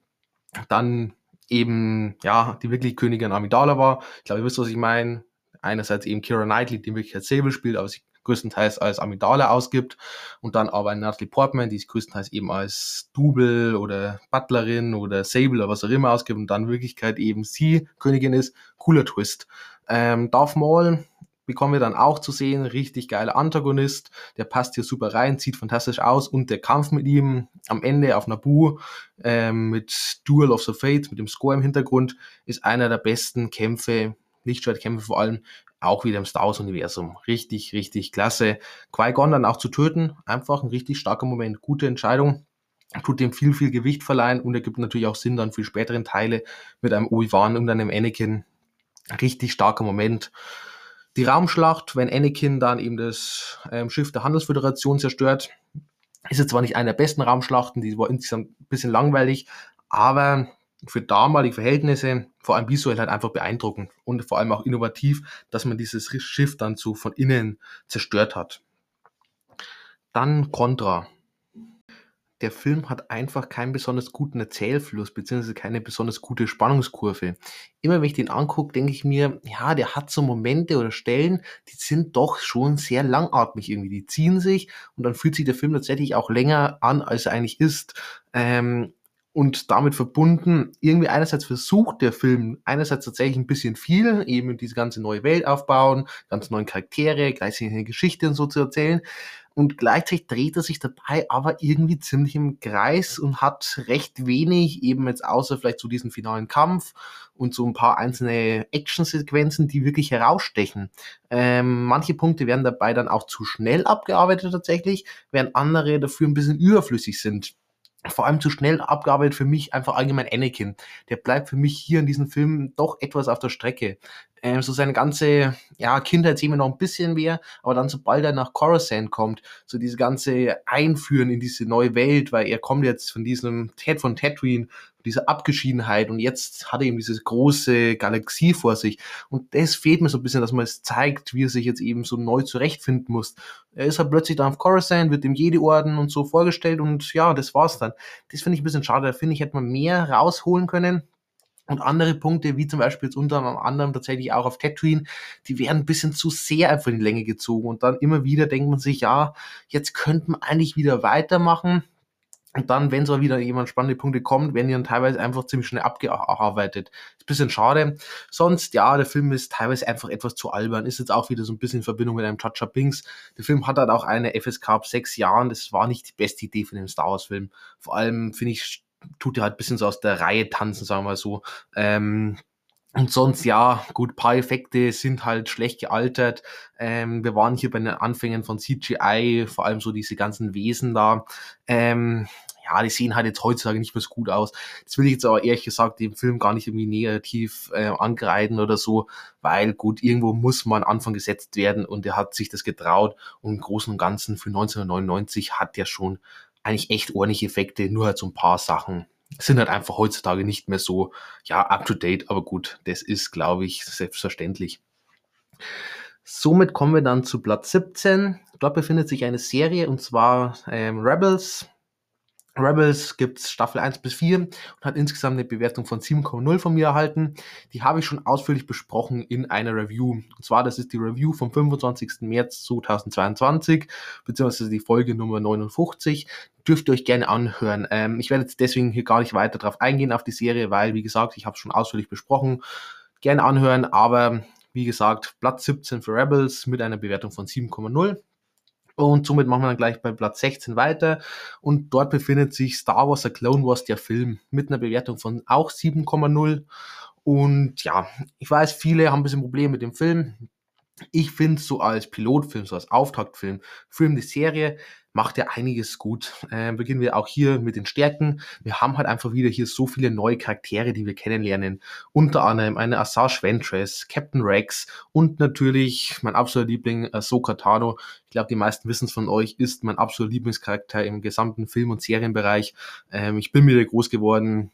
S1: dann eben, ja, die wirklich Königin Amidala war. Ich glaube, ihr wisst, was ich meine. Einerseits eben Kira Knightley, die wirklich als Sable spielt, aber sie größtenteils als Amidala ausgibt und dann aber Natalie Portman, die sich größtenteils eben als Double oder Butlerin oder Sable oder was auch immer ausgibt und dann in Wirklichkeit eben sie Königin ist. Cooler Twist. Ähm, Darth Maul bekommen wir dann auch zu sehen, richtig geiler Antagonist, der passt hier super rein, sieht fantastisch aus und der Kampf mit ihm am Ende auf Naboo ähm, mit Duel of the Fates, mit dem Score im Hintergrund, ist einer der besten Kämpfe, Lichtschwertkämpfe vor allem, auch wieder im Star Wars-Universum. Richtig, richtig klasse. Qui-Gon dann auch zu töten, einfach ein richtig starker Moment. Gute Entscheidung. Tut dem viel, viel Gewicht verleihen und ergibt natürlich auch Sinn dann für späteren Teile mit einem Obi-Wan und einem Anakin. Richtig starker Moment. Die Raumschlacht, wenn Anakin dann eben das ähm, Schiff der Handelsföderation zerstört, ist jetzt zwar nicht eine der besten Raumschlachten, die war insgesamt ein bisschen langweilig, aber für damalige Verhältnisse, vor allem visuell halt einfach beeindruckend und vor allem auch innovativ, dass man dieses Schiff dann so von innen zerstört hat. Dann Contra. Der Film hat einfach keinen besonders guten Erzählfluss, beziehungsweise keine besonders gute Spannungskurve. Immer wenn ich den angucke, denke ich mir, ja, der hat so Momente oder Stellen, die sind doch schon sehr langatmig irgendwie. Die ziehen sich und dann fühlt sich der Film tatsächlich auch länger an, als er eigentlich ist. Ähm, und damit verbunden irgendwie einerseits versucht der Film einerseits tatsächlich ein bisschen viel, eben diese ganze neue Welt aufbauen, ganz neuen Charaktere, gleichzeitig eine Geschichte und so zu erzählen. und gleichzeitig dreht er sich dabei aber irgendwie ziemlich im Kreis und hat recht wenig, eben jetzt außer vielleicht so diesen finalen Kampf und so ein paar einzelne Actionsequenzen, die wirklich herausstechen. Ähm, manche Punkte werden dabei dann auch zu schnell abgearbeitet tatsächlich, während andere dafür ein bisschen überflüssig sind vor allem zu schnell abgearbeitet für mich einfach allgemein Anakin. Der bleibt für mich hier in diesem Film doch etwas auf der Strecke. Ähm, so seine ganze ja, Kindheit sehen wir noch ein bisschen mehr, aber dann sobald er nach Coruscant kommt, so diese ganze Einführen in diese neue Welt, weil er kommt jetzt von diesem Ted von Tatooine, dieser Abgeschiedenheit und jetzt hat er eben diese große Galaxie vor sich und das fehlt mir so ein bisschen, dass man es zeigt, wie er sich jetzt eben so neu zurechtfinden muss. Er ist halt plötzlich da auf Coruscant, wird dem Jedi-Orden und so vorgestellt und ja, das war's dann. Das finde ich ein bisschen schade, da finde ich, hätte man mehr rausholen können. Und andere Punkte, wie zum Beispiel jetzt unter anderem tatsächlich auch auf Tatooine, die werden ein bisschen zu sehr einfach in die Länge gezogen. Und dann immer wieder denkt man sich, ja, jetzt könnte man eigentlich wieder weitermachen. Und dann, wenn so wieder jemand spannende Punkte kommt, werden die dann teilweise einfach ziemlich schnell abgearbeitet. Ist ein bisschen schade. Sonst, ja, der Film ist teilweise einfach etwas zu albern. Ist jetzt auch wieder so ein bisschen in Verbindung mit einem Chacha Binks. Der Film hat halt auch eine FSK ab sechs Jahren. Das war nicht die beste Idee für den Star Wars Film. Vor allem, finde ich, tut er halt ein bisschen so aus der Reihe tanzen, sagen wir mal so. Ähm, und sonst, ja, gut, paar Effekte sind halt schlecht gealtert. Ähm, wir waren hier bei den Anfängen von CGI, vor allem so diese ganzen Wesen da. Ähm, ja, die sehen halt jetzt heutzutage nicht mehr so gut aus. Das will ich jetzt aber ehrlich gesagt dem Film gar nicht irgendwie negativ äh, angreifen oder so, weil gut, irgendwo muss man Anfang gesetzt werden und er hat sich das getraut und im Großen und Ganzen für 1999 hat er schon eigentlich echt ordentliche Effekte, nur halt so ein paar Sachen sind halt einfach heutzutage nicht mehr so, ja, up to date, aber gut, das ist, glaube ich, selbstverständlich. Somit kommen wir dann zu Platz 17. Dort befindet sich eine Serie und zwar ähm, Rebels. Rebels gibt's Staffel 1 bis 4 und hat insgesamt eine Bewertung von 7,0 von mir erhalten. Die habe ich schon ausführlich besprochen in einer Review. Und zwar, das ist die Review vom 25. März 2022, beziehungsweise die Folge Nummer 59. Dürft ihr euch gerne anhören. Ähm, ich werde jetzt deswegen hier gar nicht weiter drauf eingehen auf die Serie, weil, wie gesagt, ich habe es schon ausführlich besprochen. Gerne anhören, aber wie gesagt, Platz 17 für Rebels mit einer Bewertung von 7,0. Und somit machen wir dann gleich bei Platz 16 weiter. Und dort befindet sich Star Wars The Clone Wars, der Film, mit einer Bewertung von auch 7,0. Und ja, ich weiß, viele haben ein bisschen Probleme mit dem Film. Ich finde so als Pilotfilm, so als Auftaktfilm, Film die Serie, macht ja einiges gut. Äh, beginnen wir auch hier mit den Stärken. Wir haben halt einfach wieder hier so viele neue Charaktere, die wir kennenlernen. Unter anderem eine Asajj Ventress, Captain Rex und natürlich mein absoluter Liebling Ahsoka Tano. Ich glaube, die meisten wissen es von euch, ist mein absoluter Lieblingscharakter im gesamten Film- und Serienbereich. Ähm, ich bin wieder groß geworden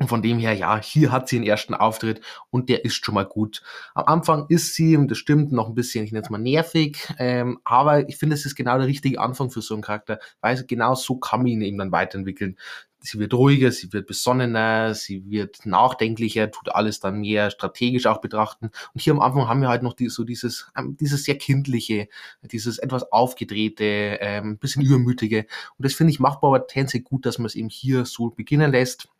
S1: und von dem her, ja, hier hat sie den ersten Auftritt und der ist schon mal gut. Am Anfang ist sie, und das stimmt, noch ein bisschen, ich nenne es mal nervig, ähm, aber ich finde, es ist genau der richtige Anfang für so einen Charakter, weil genau so kann man ihn eben dann weiterentwickeln. Sie wird ruhiger, sie wird besonnener, sie wird nachdenklicher, tut alles dann mehr strategisch auch betrachten. Und hier am Anfang haben wir halt noch die, so dieses, ähm, dieses sehr kindliche, dieses etwas aufgedrehte, ähm, bisschen übermütige. Und das finde ich macht Barbara Tense gut, dass man es eben hier so beginnen lässt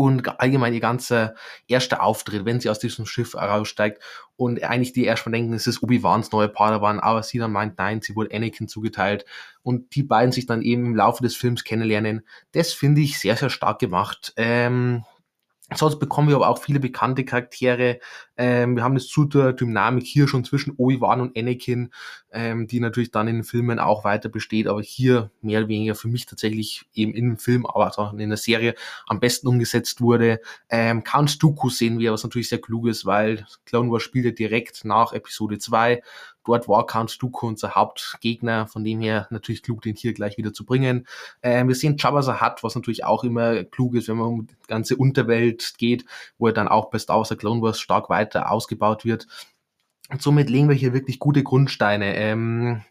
S1: und allgemein ihr ganzer erster Auftritt, wenn sie aus diesem Schiff heraussteigt und eigentlich die erstmal denken, es ist Obi-Wans neue Padawan, aber sie dann meint, nein, sie wurde Anakin zugeteilt und die beiden sich dann eben im Laufe des Films kennenlernen. Das finde ich sehr, sehr stark gemacht. Ähm, Sonst bekommen wir aber auch viele bekannte Charaktere. Ähm, wir haben das zu der Dynamik hier schon zwischen Obi-Wan und Anakin, ähm, die natürlich dann in den Filmen auch weiter besteht, aber hier mehr oder weniger für mich tatsächlich eben in dem Film, aber auch in der Serie am besten umgesetzt wurde. Ähm, Count Dooku sehen wir, was natürlich sehr klug ist, weil Clone Wars spielt ja direkt nach Episode 2 Dort war Count Dooku unser Hauptgegner, von dem her natürlich klug, den hier gleich wieder zu bringen. Ähm, wir sehen Jabba the Hutt, was natürlich auch immer klug ist, wenn man um die ganze Unterwelt geht, wo er dann auch bei Star Wars Clone Wars stark weiter ausgebaut wird. Und somit legen wir hier wirklich gute Grundsteine. Ähm,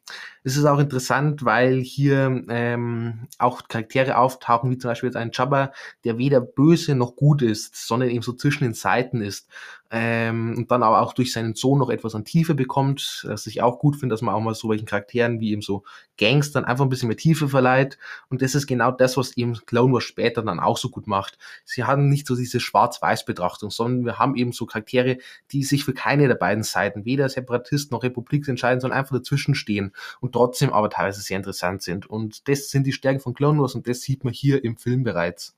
S1: es ist auch interessant, weil hier ähm, auch Charaktere auftauchen, wie zum Beispiel jetzt ein Jabba, der weder böse noch gut ist, sondern eben so zwischen den Seiten ist. Ähm, und dann aber auch durch seinen Sohn noch etwas an Tiefe bekommt, was ich auch gut finde, dass man auch mal so welchen Charakteren wie eben so Gangstern einfach ein bisschen mehr Tiefe verleiht. Und das ist genau das, was eben Clone Wars später dann auch so gut macht. Sie haben nicht so diese Schwarz-Weiß-Betrachtung, sondern wir haben eben so Charaktere, die sich für keine der beiden Seiten, weder Separatist noch Republik entscheiden, sondern einfach dazwischen stehen. Und und trotzdem aber teilweise sehr interessant sind. Und das sind die Stärken von Clone Wars und das sieht man hier im Film bereits.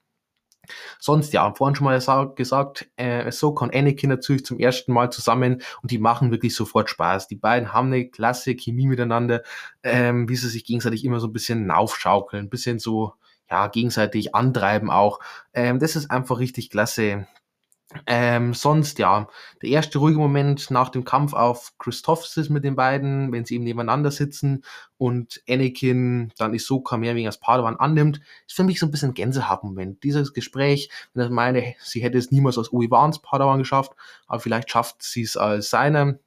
S1: Sonst, ja, vorhin schon mal gesagt, äh, so kann Anakin natürlich zum ersten Mal zusammen und die machen wirklich sofort Spaß. Die beiden haben eine klasse Chemie miteinander, ähm, wie sie sich gegenseitig immer so ein bisschen aufschaukeln, ein bisschen so, ja, gegenseitig antreiben auch. Ähm, das ist einfach richtig klasse. Ähm, sonst, ja, der erste ruhige Moment nach dem Kampf auf Christophsis mit den beiden, wenn sie eben nebeneinander sitzen und Anakin dann Ahsoka mehr wegen als Padawan annimmt, ist für mich so ein bisschen Gänsehautmoment. Dieses Gespräch, wenn ich meine, sie hätte es niemals als Obi-Wans Padawan geschafft, aber vielleicht schafft sie es als seine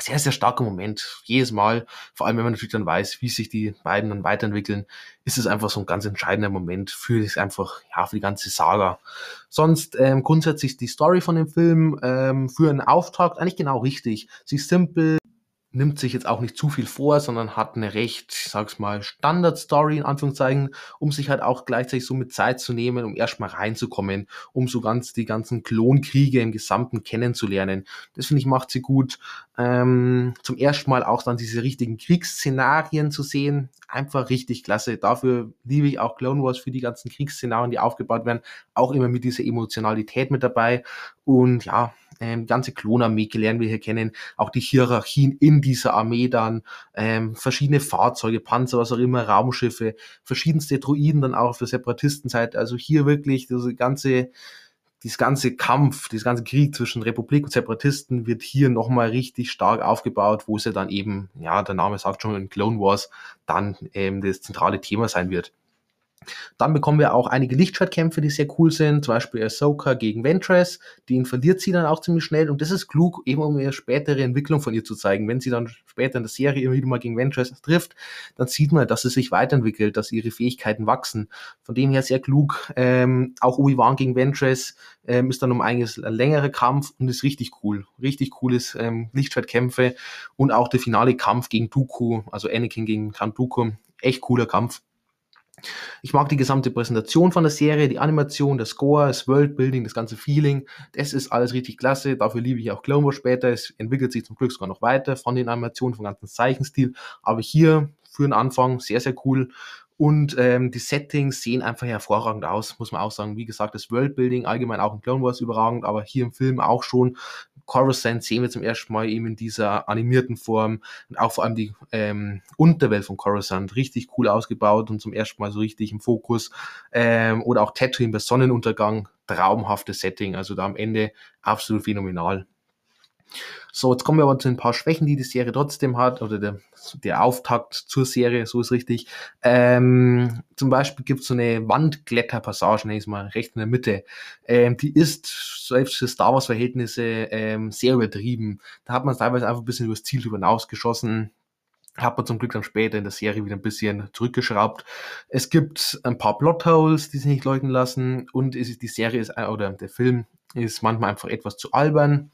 S1: sehr, sehr starker Moment. Jedes Mal, vor allem wenn man natürlich dann weiß, wie sich die beiden dann weiterentwickeln, ist es einfach so ein ganz entscheidender Moment für das einfach, ja, für die ganze Saga. Sonst ähm, grundsätzlich die Story von dem Film ähm, für einen Auftakt eigentlich genau richtig. Sie ist simpel, nimmt sich jetzt auch nicht zu viel vor, sondern hat eine recht, ich sag's mal, Standard-Story in Anführungszeichen, um sich halt auch gleichzeitig so mit Zeit zu nehmen, um erstmal reinzukommen, um so ganz die ganzen Klonkriege im Gesamten kennenzulernen. Das finde ich macht sie gut. Ähm, zum ersten Mal auch dann diese richtigen Kriegsszenarien zu sehen, einfach richtig klasse. Dafür liebe ich auch Clone Wars für die ganzen Kriegsszenarien, die aufgebaut werden, auch immer mit dieser Emotionalität mit dabei. Und ja, ähm, ganze Klonarmee lernen wir hier kennen, auch die Hierarchien in dieser Armee dann, ähm, verschiedene Fahrzeuge, Panzer, was auch immer, Raumschiffe, verschiedenste Druiden dann auch auf der Separatistenseite. Also hier wirklich diese ganze dieses ganze Kampf, dieses ganze Krieg zwischen Republik und Separatisten wird hier nochmal richtig stark aufgebaut, wo es ja dann eben, ja, der Name sagt schon in Clone Wars, dann ähm, das zentrale Thema sein wird. Dann bekommen wir auch einige Lichtschwertkämpfe, die sehr cool sind, zum Beispiel Ahsoka gegen Ventress, den verliert sie dann auch ziemlich schnell und das ist klug, eben um eine spätere Entwicklung von ihr zu zeigen. Wenn sie dann später in der Serie immer wieder mal gegen Ventress trifft, dann sieht man, dass sie sich weiterentwickelt, dass ihre Fähigkeiten wachsen. Von dem her sehr klug. Ähm, auch Obi-Wan gegen Ventress ähm, ist dann um einiges ein längerer Kampf und ist richtig cool. Richtig cooles ähm, Lichtschwertkämpfe und auch der finale Kampf gegen Dooku, also Anakin gegen Count Dooku. Echt cooler Kampf. Ich mag die gesamte Präsentation von der Serie, die Animation, der Score, das Worldbuilding, das ganze Feeling. Das ist alles richtig klasse. Dafür liebe ich auch Clone Wars später. Es entwickelt sich zum Glück sogar noch weiter von den Animationen, vom ganzen Zeichenstil. Aber hier für den Anfang sehr, sehr cool. Und ähm, die Settings sehen einfach hervorragend aus, muss man auch sagen. Wie gesagt, das Worldbuilding allgemein auch in Clone Wars überragend, aber hier im Film auch schon. Coruscant sehen wir zum ersten Mal eben in dieser animierten Form und auch vor allem die ähm, Unterwelt von Coruscant richtig cool ausgebaut und zum ersten Mal so richtig im Fokus. Ähm, oder auch Tatooine bei Sonnenuntergang, traumhaftes Setting, also da am Ende absolut phänomenal. So, jetzt kommen wir aber zu ein paar Schwächen, die die Serie trotzdem hat, oder der, der Auftakt zur Serie, so ist richtig. Ähm, zum Beispiel gibt es so eine Wandkletterpassage, nenne ich mal, recht in der Mitte. Ähm, die ist, selbst für Star Wars-Verhältnisse, ähm, sehr übertrieben. Da hat man teilweise einfach ein bisschen übers Ziel hinausgeschossen hat man zum Glück dann später in der Serie wieder ein bisschen zurückgeschraubt. Es gibt ein paar Plotholes, die sich nicht leugnen lassen und ist, die Serie ist, oder der Film ist manchmal einfach etwas zu albern.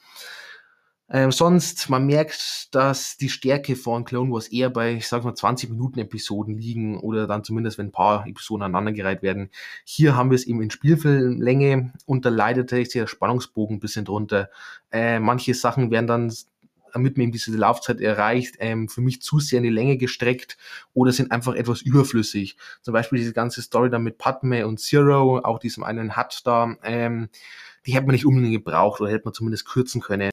S1: Ähm, sonst, man merkt, dass die Stärke von Clone Wars eher bei, ich sag mal, 20 Minuten Episoden liegen oder dann zumindest, wenn ein paar Episoden aneinandergereiht werden. Hier haben wir es eben in Spielfilmlänge und da leidet tatsächlich der Spannungsbogen ein bisschen drunter. Äh, manche Sachen werden dann damit man eben diese Laufzeit erreicht, ähm, für mich zu sehr in die Länge gestreckt oder sind einfach etwas überflüssig. Zum Beispiel diese ganze Story da mit Padme und Zero, auch diesem einen Hut da, ähm, die hätte man nicht unbedingt gebraucht oder hätte man zumindest kürzen können.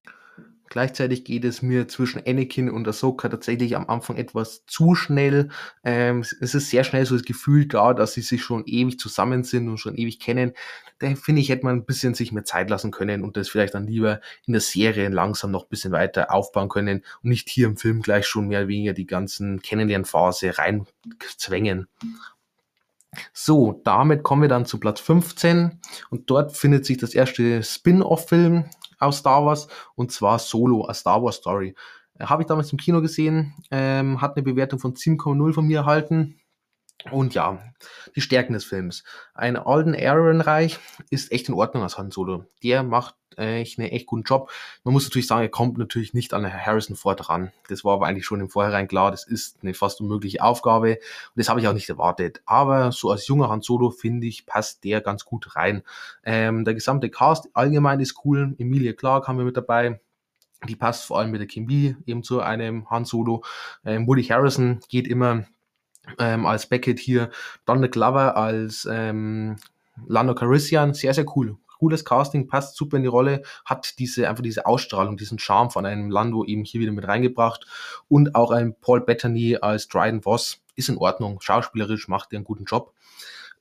S1: Gleichzeitig geht es mir zwischen Anakin und Ahsoka tatsächlich am Anfang etwas zu schnell. Ähm, es ist sehr schnell so das Gefühl da, dass sie sich schon ewig zusammen sind und schon ewig kennen. Da finde ich, hätte man ein bisschen sich mehr Zeit lassen können und das vielleicht dann lieber in der Serie langsam noch ein bisschen weiter aufbauen können und nicht hier im Film gleich schon mehr oder weniger die ganzen Kennenlernphase reinzwängen. So, damit kommen wir dann zu Platz 15 und dort findet sich das erste Spin-off-Film aus Star Wars und zwar Solo, a Star Wars Story. Äh, Habe ich damals im Kino gesehen, ähm, hat eine Bewertung von 7,0 von mir erhalten. Und ja, die Stärken des Films. Ein Alden Ehrenreich ist echt in Ordnung als Han Solo. Der macht echt einen echt guten Job. Man muss natürlich sagen, er kommt natürlich nicht an Harrison Ford ran. Das war aber eigentlich schon im Vorhinein klar. Das ist eine fast unmögliche Aufgabe. Und das habe ich auch nicht erwartet. Aber so als junger Han Solo, finde ich, passt der ganz gut rein. Ähm, der gesamte Cast allgemein ist cool. Emilia Clarke haben wir mit dabei. Die passt vor allem mit der Chemie eben zu einem Han Solo. Ähm, Woody Harrison geht immer ähm, als Beckett hier. Donald Glover als ähm, Lando Calrissian, sehr, sehr cool. Cooles Casting, passt super in die Rolle, hat diese, einfach diese Ausstrahlung, diesen Charme von einem Lando eben hier wieder mit reingebracht. Und auch ein Paul Bettany als Dryden Voss ist in Ordnung. Schauspielerisch macht er einen guten Job.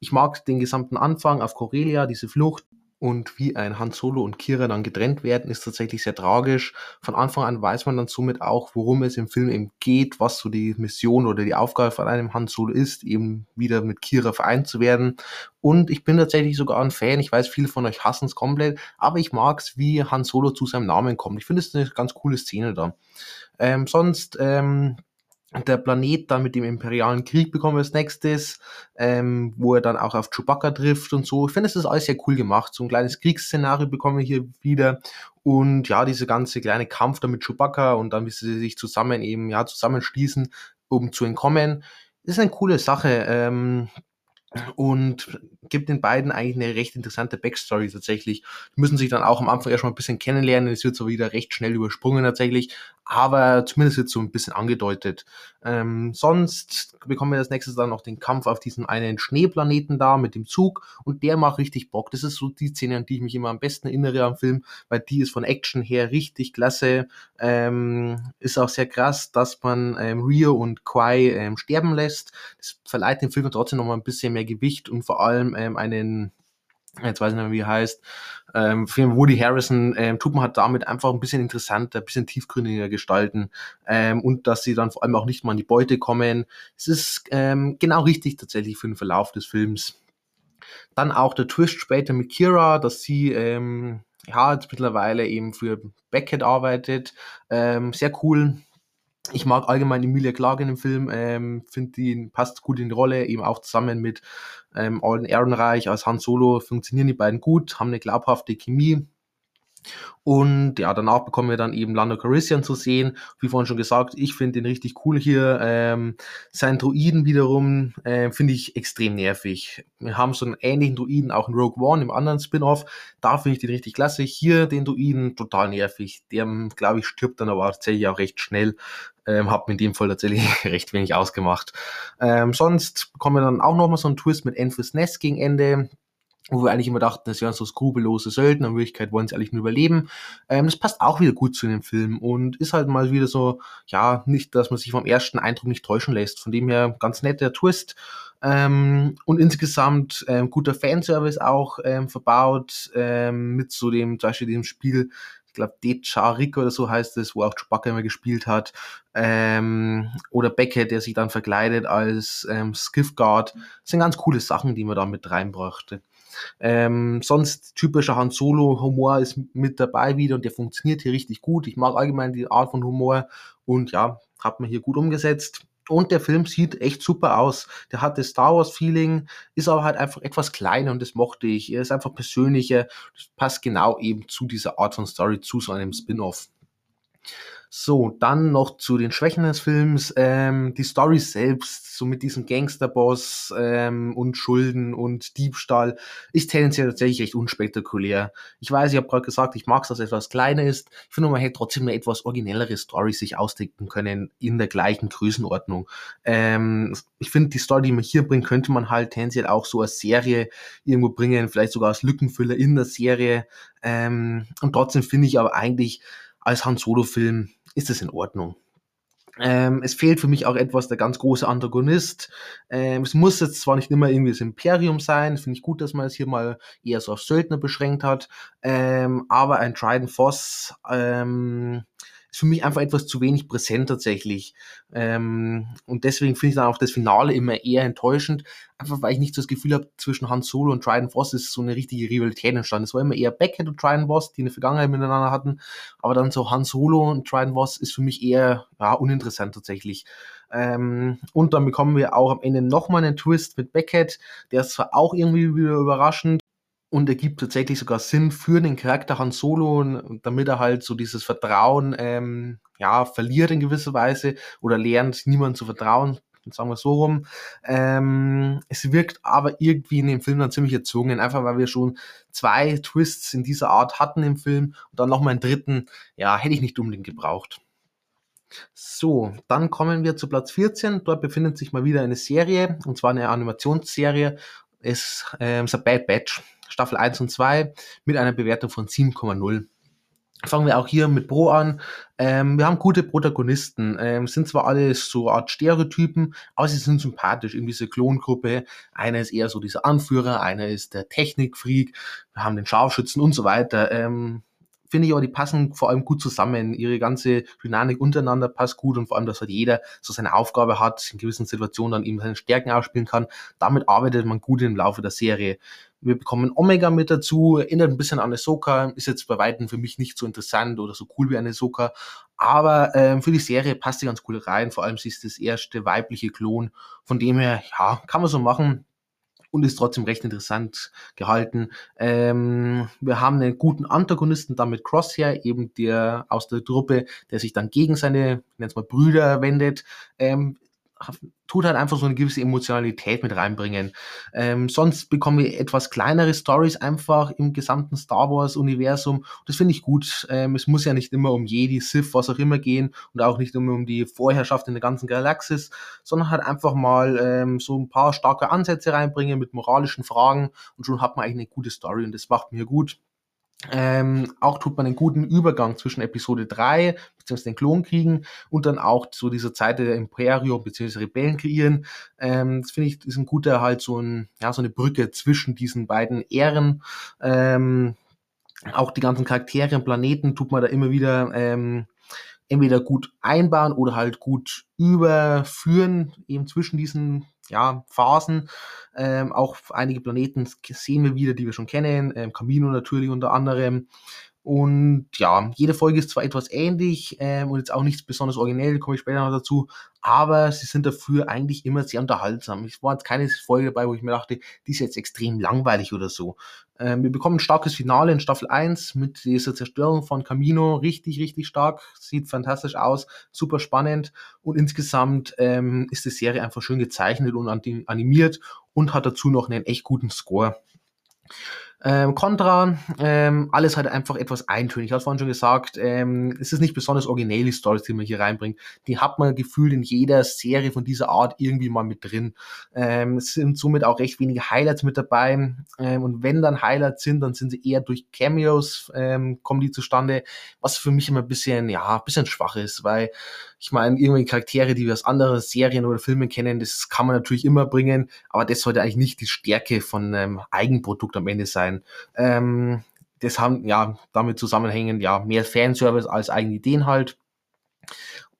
S1: Ich mag den gesamten Anfang auf Corellia, diese Flucht, und wie ein Han Solo und Kira dann getrennt werden, ist tatsächlich sehr tragisch. Von Anfang an weiß man dann somit auch, worum es im Film eben geht, was so die Mission oder die Aufgabe von einem Han Solo ist, eben wieder mit Kira vereint zu werden. Und ich bin tatsächlich sogar ein Fan. Ich weiß, viele von euch hassen es komplett, aber ich mag es, wie Han Solo zu seinem Namen kommt. Ich finde es eine ganz coole Szene da. Ähm, sonst, ähm, der Planet dann mit dem Imperialen Krieg bekommen als nächstes, ähm, wo er dann auch auf Chewbacca trifft und so. Ich finde, es ist alles sehr cool gemacht. So ein kleines Kriegsszenario bekommen wir hier wieder. Und ja, diese ganze kleine Kampf da mit Chewbacca und dann, wie sie sich zusammen eben, ja, zusammenschließen, um zu entkommen, ist eine coole Sache. Ähm, und gibt den beiden eigentlich eine recht interessante Backstory tatsächlich. Die müssen sich dann auch am Anfang erstmal ein bisschen kennenlernen. Es wird so wieder recht schnell übersprungen tatsächlich, aber zumindest jetzt so ein bisschen angedeutet. Ähm, sonst bekommen wir als nächstes dann noch den Kampf auf diesem einen Schneeplaneten da mit dem Zug und der macht richtig Bock. Das ist so die Szene, an die ich mich immer am besten erinnere am Film, weil die ist von Action her richtig klasse. Ähm, ist auch sehr krass, dass man ähm, Rio und Quai ähm, sterben lässt. Das verleiht dem Film trotzdem noch mal ein bisschen mehr Gewicht und vor allem ähm, einen jetzt weiß ich nicht mehr, wie er heißt, ähm, Film Woody Harrison, ähm, tut man halt damit einfach ein bisschen interessanter, ein bisschen tiefgründiger gestalten ähm, und dass sie dann vor allem auch nicht mal an die Beute kommen. Es ist ähm, genau richtig tatsächlich für den Verlauf des Films. Dann auch der Twist später mit Kira, dass sie ähm, ja jetzt mittlerweile eben für Beckett arbeitet. Ähm, sehr cool. Ich mag allgemein Emilia Clarke in dem Film, ähm, finde die passt gut in die Rolle, eben auch zusammen mit ähm, Alden Ehrenreich als Han Solo funktionieren die beiden gut, haben eine glaubhafte Chemie. Und ja, danach bekommen wir dann eben Lando Calrissian zu sehen. Wie vorhin schon gesagt, ich finde den richtig cool hier. Ähm, sein Druiden wiederum äh, finde ich extrem nervig. Wir haben so einen ähnlichen Druiden auch in Rogue One, im anderen Spin-off. Da finde ich den richtig klasse. Hier den Druiden total nervig. Der, glaube ich, stirbt dann aber tatsächlich auch recht schnell. Ähm, hab mir in dem Fall tatsächlich recht wenig ausgemacht. Ähm, sonst bekommen wir dann auch nochmal so einen Twist mit Enfys Nest gegen Ende wo wir eigentlich immer dachten, das wären so skrupellose Söldner, in Wirklichkeit wollen sie eigentlich nur überleben. Ähm, das passt auch wieder gut zu dem Film und ist halt mal wieder so, ja, nicht, dass man sich vom ersten Eindruck nicht täuschen lässt. Von dem her ganz netter Twist. Ähm, und insgesamt ähm, guter Fanservice auch ähm, verbaut, ähm, mit so dem, zum Beispiel dem Spiel, ich glaube, Decharik oder so heißt es, wo auch Chewbacca immer gespielt hat. Ähm, oder Beckett, der sich dann verkleidet als ähm, Skiff-Guard. Das sind ganz coole Sachen, die man da mit reinbrachte. Ähm, sonst typischer Han Solo-Humor ist mit dabei wieder und der funktioniert hier richtig gut. Ich mag allgemein die Art von Humor und ja, hat man hier gut umgesetzt. Und der Film sieht echt super aus. Der hat das Star Wars-Feeling, ist aber halt einfach etwas kleiner und das mochte ich. Er ist einfach persönlicher. Das passt genau eben zu dieser Art von Story, zu so einem Spin-off. So, dann noch zu den Schwächen des Films. Ähm, die Story selbst, so mit diesem Gangsterboss ähm, und Schulden und Diebstahl, ist tendenziell tatsächlich recht unspektakulär. Ich weiß, ich habe gerade gesagt, ich mag es, dass es etwas kleiner ist. Ich finde, man hätte trotzdem eine etwas originellere Story sich ausdenken können in der gleichen Größenordnung. Ähm, ich finde, die Story, die man hier bringt, könnte man halt tendenziell auch so als Serie irgendwo bringen, vielleicht sogar als Lückenfüller in der Serie. Ähm, und trotzdem finde ich aber eigentlich als Han Solo-Film ist es in Ordnung. Ähm, es fehlt für mich auch etwas der ganz große Antagonist. Ähm, es muss jetzt zwar nicht immer irgendwie das Imperium sein, finde ich gut, dass man es hier mal eher so auf Söldner beschränkt hat, ähm, aber ein Trident Foss ähm, ist für mich einfach etwas zu wenig präsent tatsächlich. Ähm, und deswegen finde ich dann auch das Finale immer eher enttäuschend, einfach weil ich nicht so das Gefühl habe, zwischen Han Solo und Trident Voss ist so eine richtige Rivalität entstanden. Es war immer eher Beckett und Trident Voss, die eine Vergangenheit miteinander hatten, aber dann so Han Solo und Trident Voss ist für mich eher ja, uninteressant tatsächlich. Ähm, und dann bekommen wir auch am Ende nochmal einen Twist mit Beckett, der ist zwar auch irgendwie wieder überraschend, und ergibt tatsächlich sogar Sinn für den Charakter Han Solo, damit er halt so dieses Vertrauen ähm, ja verliert in gewisser Weise oder lernt, niemandem zu vertrauen. sagen wir so rum. Ähm, es wirkt aber irgendwie in dem Film dann ziemlich erzwungen, einfach weil wir schon zwei Twists in dieser Art hatten im Film und dann nochmal einen dritten, ja, hätte ich nicht unbedingt gebraucht. So, dann kommen wir zu Platz 14. Dort befindet sich mal wieder eine Serie, und zwar eine Animationsserie. Es ähm, ist A Bad Batch, Staffel 1 und 2, mit einer Bewertung von 7,0. Fangen wir auch hier mit Pro an. Ähm, wir haben gute Protagonisten, ähm, sind zwar alle so Art Stereotypen, aber sie sind sympathisch in diese Klongruppe. Einer ist eher so dieser Anführer, einer ist der Technikfreak, wir haben den Scharfschützen und so weiter. Ähm, finde ich aber, die passen vor allem gut zusammen. Ihre ganze Dynamik untereinander passt gut und vor allem, dass halt jeder so seine Aufgabe hat, in gewissen Situationen dann eben seine Stärken ausspielen kann. Damit arbeitet man gut im Laufe der Serie. Wir bekommen Omega mit dazu, erinnert ein bisschen an Ahsoka, ist jetzt bei Weitem für mich nicht so interessant oder so cool wie eine Ahsoka, aber ähm, für die Serie passt sie ganz cool rein, vor allem sie ist das erste weibliche Klon, von dem her, ja, kann man so machen, und ist trotzdem recht interessant gehalten. Ähm, wir haben einen guten Antagonisten damit Crosshair, eben der aus der Truppe, der sich dann gegen seine, nenn's mal Brüder wendet. Ähm, tut halt einfach so eine gewisse Emotionalität mit reinbringen. Ähm, sonst bekommen wir etwas kleinere Stories einfach im gesamten Star Wars Universum. Das finde ich gut. Ähm, es muss ja nicht immer um Jedi, Sith, was auch immer gehen und auch nicht immer um die Vorherrschaft in der ganzen Galaxis, sondern halt einfach mal ähm, so ein paar starke Ansätze reinbringen mit moralischen Fragen und schon hat man eigentlich eine gute Story und das macht mir gut. Ähm, auch tut man einen guten Übergang zwischen Episode 3 bzw. den Klonkriegen und dann auch zu dieser Zeit der Imperium bzw. Rebellen kreieren. Ähm, das finde ich ist ein guter halt so ein ja so eine Brücke zwischen diesen beiden Ehren. Ähm, auch die ganzen Charaktere und Planeten tut man da immer wieder ähm, entweder gut einbauen oder halt gut überführen eben zwischen diesen ja, Phasen. Ähm, auch einige Planeten sehen wir wieder, die wir schon kennen. Ähm, Camino natürlich unter anderem. Und ja, jede Folge ist zwar etwas ähnlich ähm, und jetzt auch nichts besonders originell, komme ich später noch dazu, aber sie sind dafür eigentlich immer sehr unterhaltsam. Es war jetzt keine Folge dabei, wo ich mir dachte, die ist jetzt extrem langweilig oder so. Ähm, wir bekommen ein starkes Finale in Staffel 1 mit dieser Zerstörung von Camino. Richtig, richtig stark. Sieht fantastisch aus. Super spannend. Und insgesamt ähm, ist die Serie einfach schön gezeichnet und animiert und hat dazu noch einen echt guten Score. Ähm, Contra, ähm, alles halt einfach etwas eintönig. Ich habe vorhin schon gesagt, ähm, es ist nicht besonders originell, die Stories, die man hier reinbringt. Die hat man gefühlt in jeder Serie von dieser Art irgendwie mal mit drin. Ähm, es sind somit auch recht wenige Highlights mit dabei. Ähm, und wenn dann Highlights sind, dann sind sie eher durch Cameos, ähm, kommen die zustande, was für mich immer ein bisschen, ja, ein bisschen schwach ist, weil ich meine, irgendwelche Charaktere, die wir aus anderen Serien oder Filmen kennen, das kann man natürlich immer bringen, aber das sollte eigentlich nicht die Stärke von einem Eigenprodukt am Ende sein. Ähm, das haben ja damit zusammenhängen ja mehr Fanservice als eigene Ideen halt.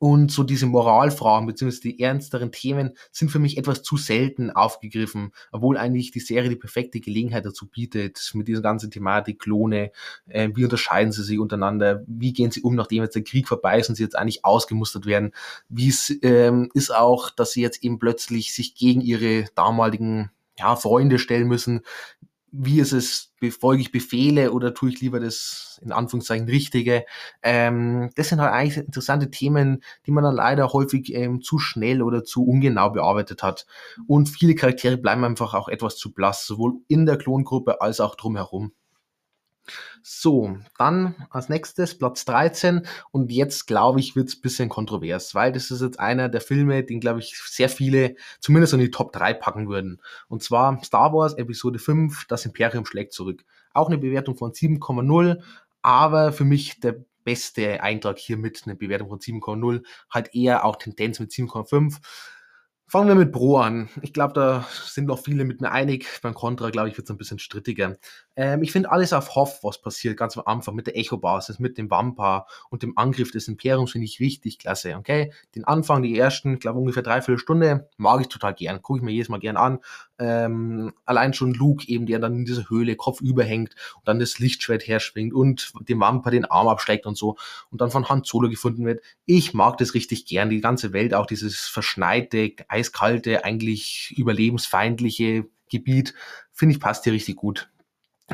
S1: Und so diese Moralfragen beziehungsweise die ernsteren Themen sind für mich etwas zu selten aufgegriffen, obwohl eigentlich die Serie die perfekte Gelegenheit dazu bietet, mit dieser ganzen Thematik Klone, äh, wie unterscheiden sie sich untereinander, wie gehen sie um, nachdem jetzt der Krieg vorbei ist und sie jetzt eigentlich ausgemustert werden, wie es ähm, ist auch, dass sie jetzt eben plötzlich sich gegen ihre damaligen ja, Freunde stellen müssen, wie ist es, befolge ich Befehle oder tue ich lieber das in Anführungszeichen Richtige? Ähm, das sind halt eigentlich interessante Themen, die man dann leider häufig ähm, zu schnell oder zu ungenau bearbeitet hat. Und viele Charaktere bleiben einfach auch etwas zu blass, sowohl in der Klongruppe als auch drumherum. So, dann als nächstes Platz 13 und jetzt glaube ich wird es ein bisschen kontrovers, weil das ist jetzt einer der Filme, den glaube ich sehr viele zumindest in die Top 3 packen würden. Und zwar Star Wars Episode 5, das Imperium schlägt zurück. Auch eine Bewertung von 7,0, aber für mich der beste Eintrag hier mit einer Bewertung von 7,0, halt eher auch Tendenz mit 7,5 Fangen wir mit Pro an. Ich glaube, da sind noch viele mit mir einig. Beim Contra, glaube ich, wird es ein bisschen strittiger. Ähm, ich finde alles auf Hoff, was passiert, ganz am Anfang mit der Echo-Basis, mit dem Vampar und dem Angriff des Imperiums finde ich richtig klasse. Okay, den Anfang, die ersten, glaube ungefähr dreiviertel Stunde, mag ich total gern. Gucke ich mir jedes Mal gern an. Ähm, allein schon Luke eben, der dann in dieser Höhle Kopf überhängt und dann das Lichtschwert herschwingt und dem Vampar den Arm abschlägt und so und dann von Han Solo gefunden wird. Ich mag das richtig gern. Die ganze Welt, auch dieses verschneite, eiskalte, eigentlich überlebensfeindliche Gebiet, finde ich, passt hier richtig gut.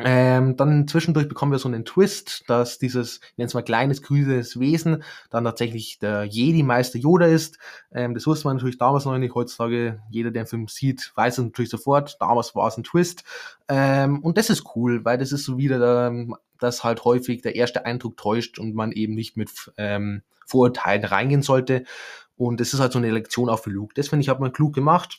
S1: Ähm, dann zwischendurch bekommen wir so einen Twist, dass dieses, nennen es mal kleines, grünes Wesen dann tatsächlich der Jedi-Meister Yoda ist. Ähm, das wusste man natürlich damals noch nicht. Heutzutage, jeder, der den Film sieht, weiß es natürlich sofort. Damals war es ein Twist. Ähm, und das ist cool, weil das ist so wieder, der, dass halt häufig der erste Eindruck täuscht und man eben nicht mit ähm, Vorurteilen reingehen sollte. Und das ist halt so eine Lektion auch für Luke. Das finde ich, hat man klug gemacht.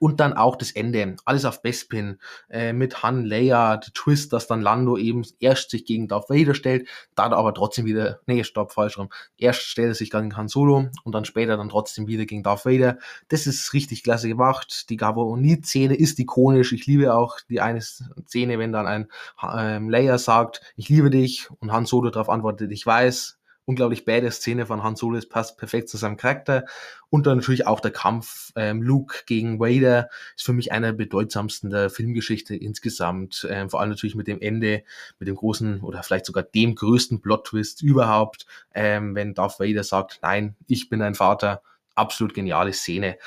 S1: Und dann auch das Ende, alles auf Bespin, äh, mit Han, Leia, der Twist, dass dann Lando eben erst sich gegen Darth Vader stellt, dann aber trotzdem wieder, nee, stopp, falsch rum, erst stellt er sich gegen Han Solo und dann später dann trotzdem wieder gegen Darth Vader. Das ist richtig klasse gemacht. Die Gabo-Szene ist ikonisch. Ich liebe auch die eine Szene, wenn dann ein ähm, Leia sagt, ich liebe dich und Han Solo darauf antwortet, ich weiß, unglaublich beide Szene von Han Solo, es passt perfekt zu seinem Charakter. Und dann natürlich auch der Kampf ähm, Luke gegen Vader ist für mich einer der bedeutsamsten der Filmgeschichte insgesamt. Ähm, vor allem natürlich mit dem Ende, mit dem großen oder vielleicht sogar dem größten Plot-Twist überhaupt, ähm, wenn Darth Vader sagt, nein, ich bin dein Vater absolut geniale Szene.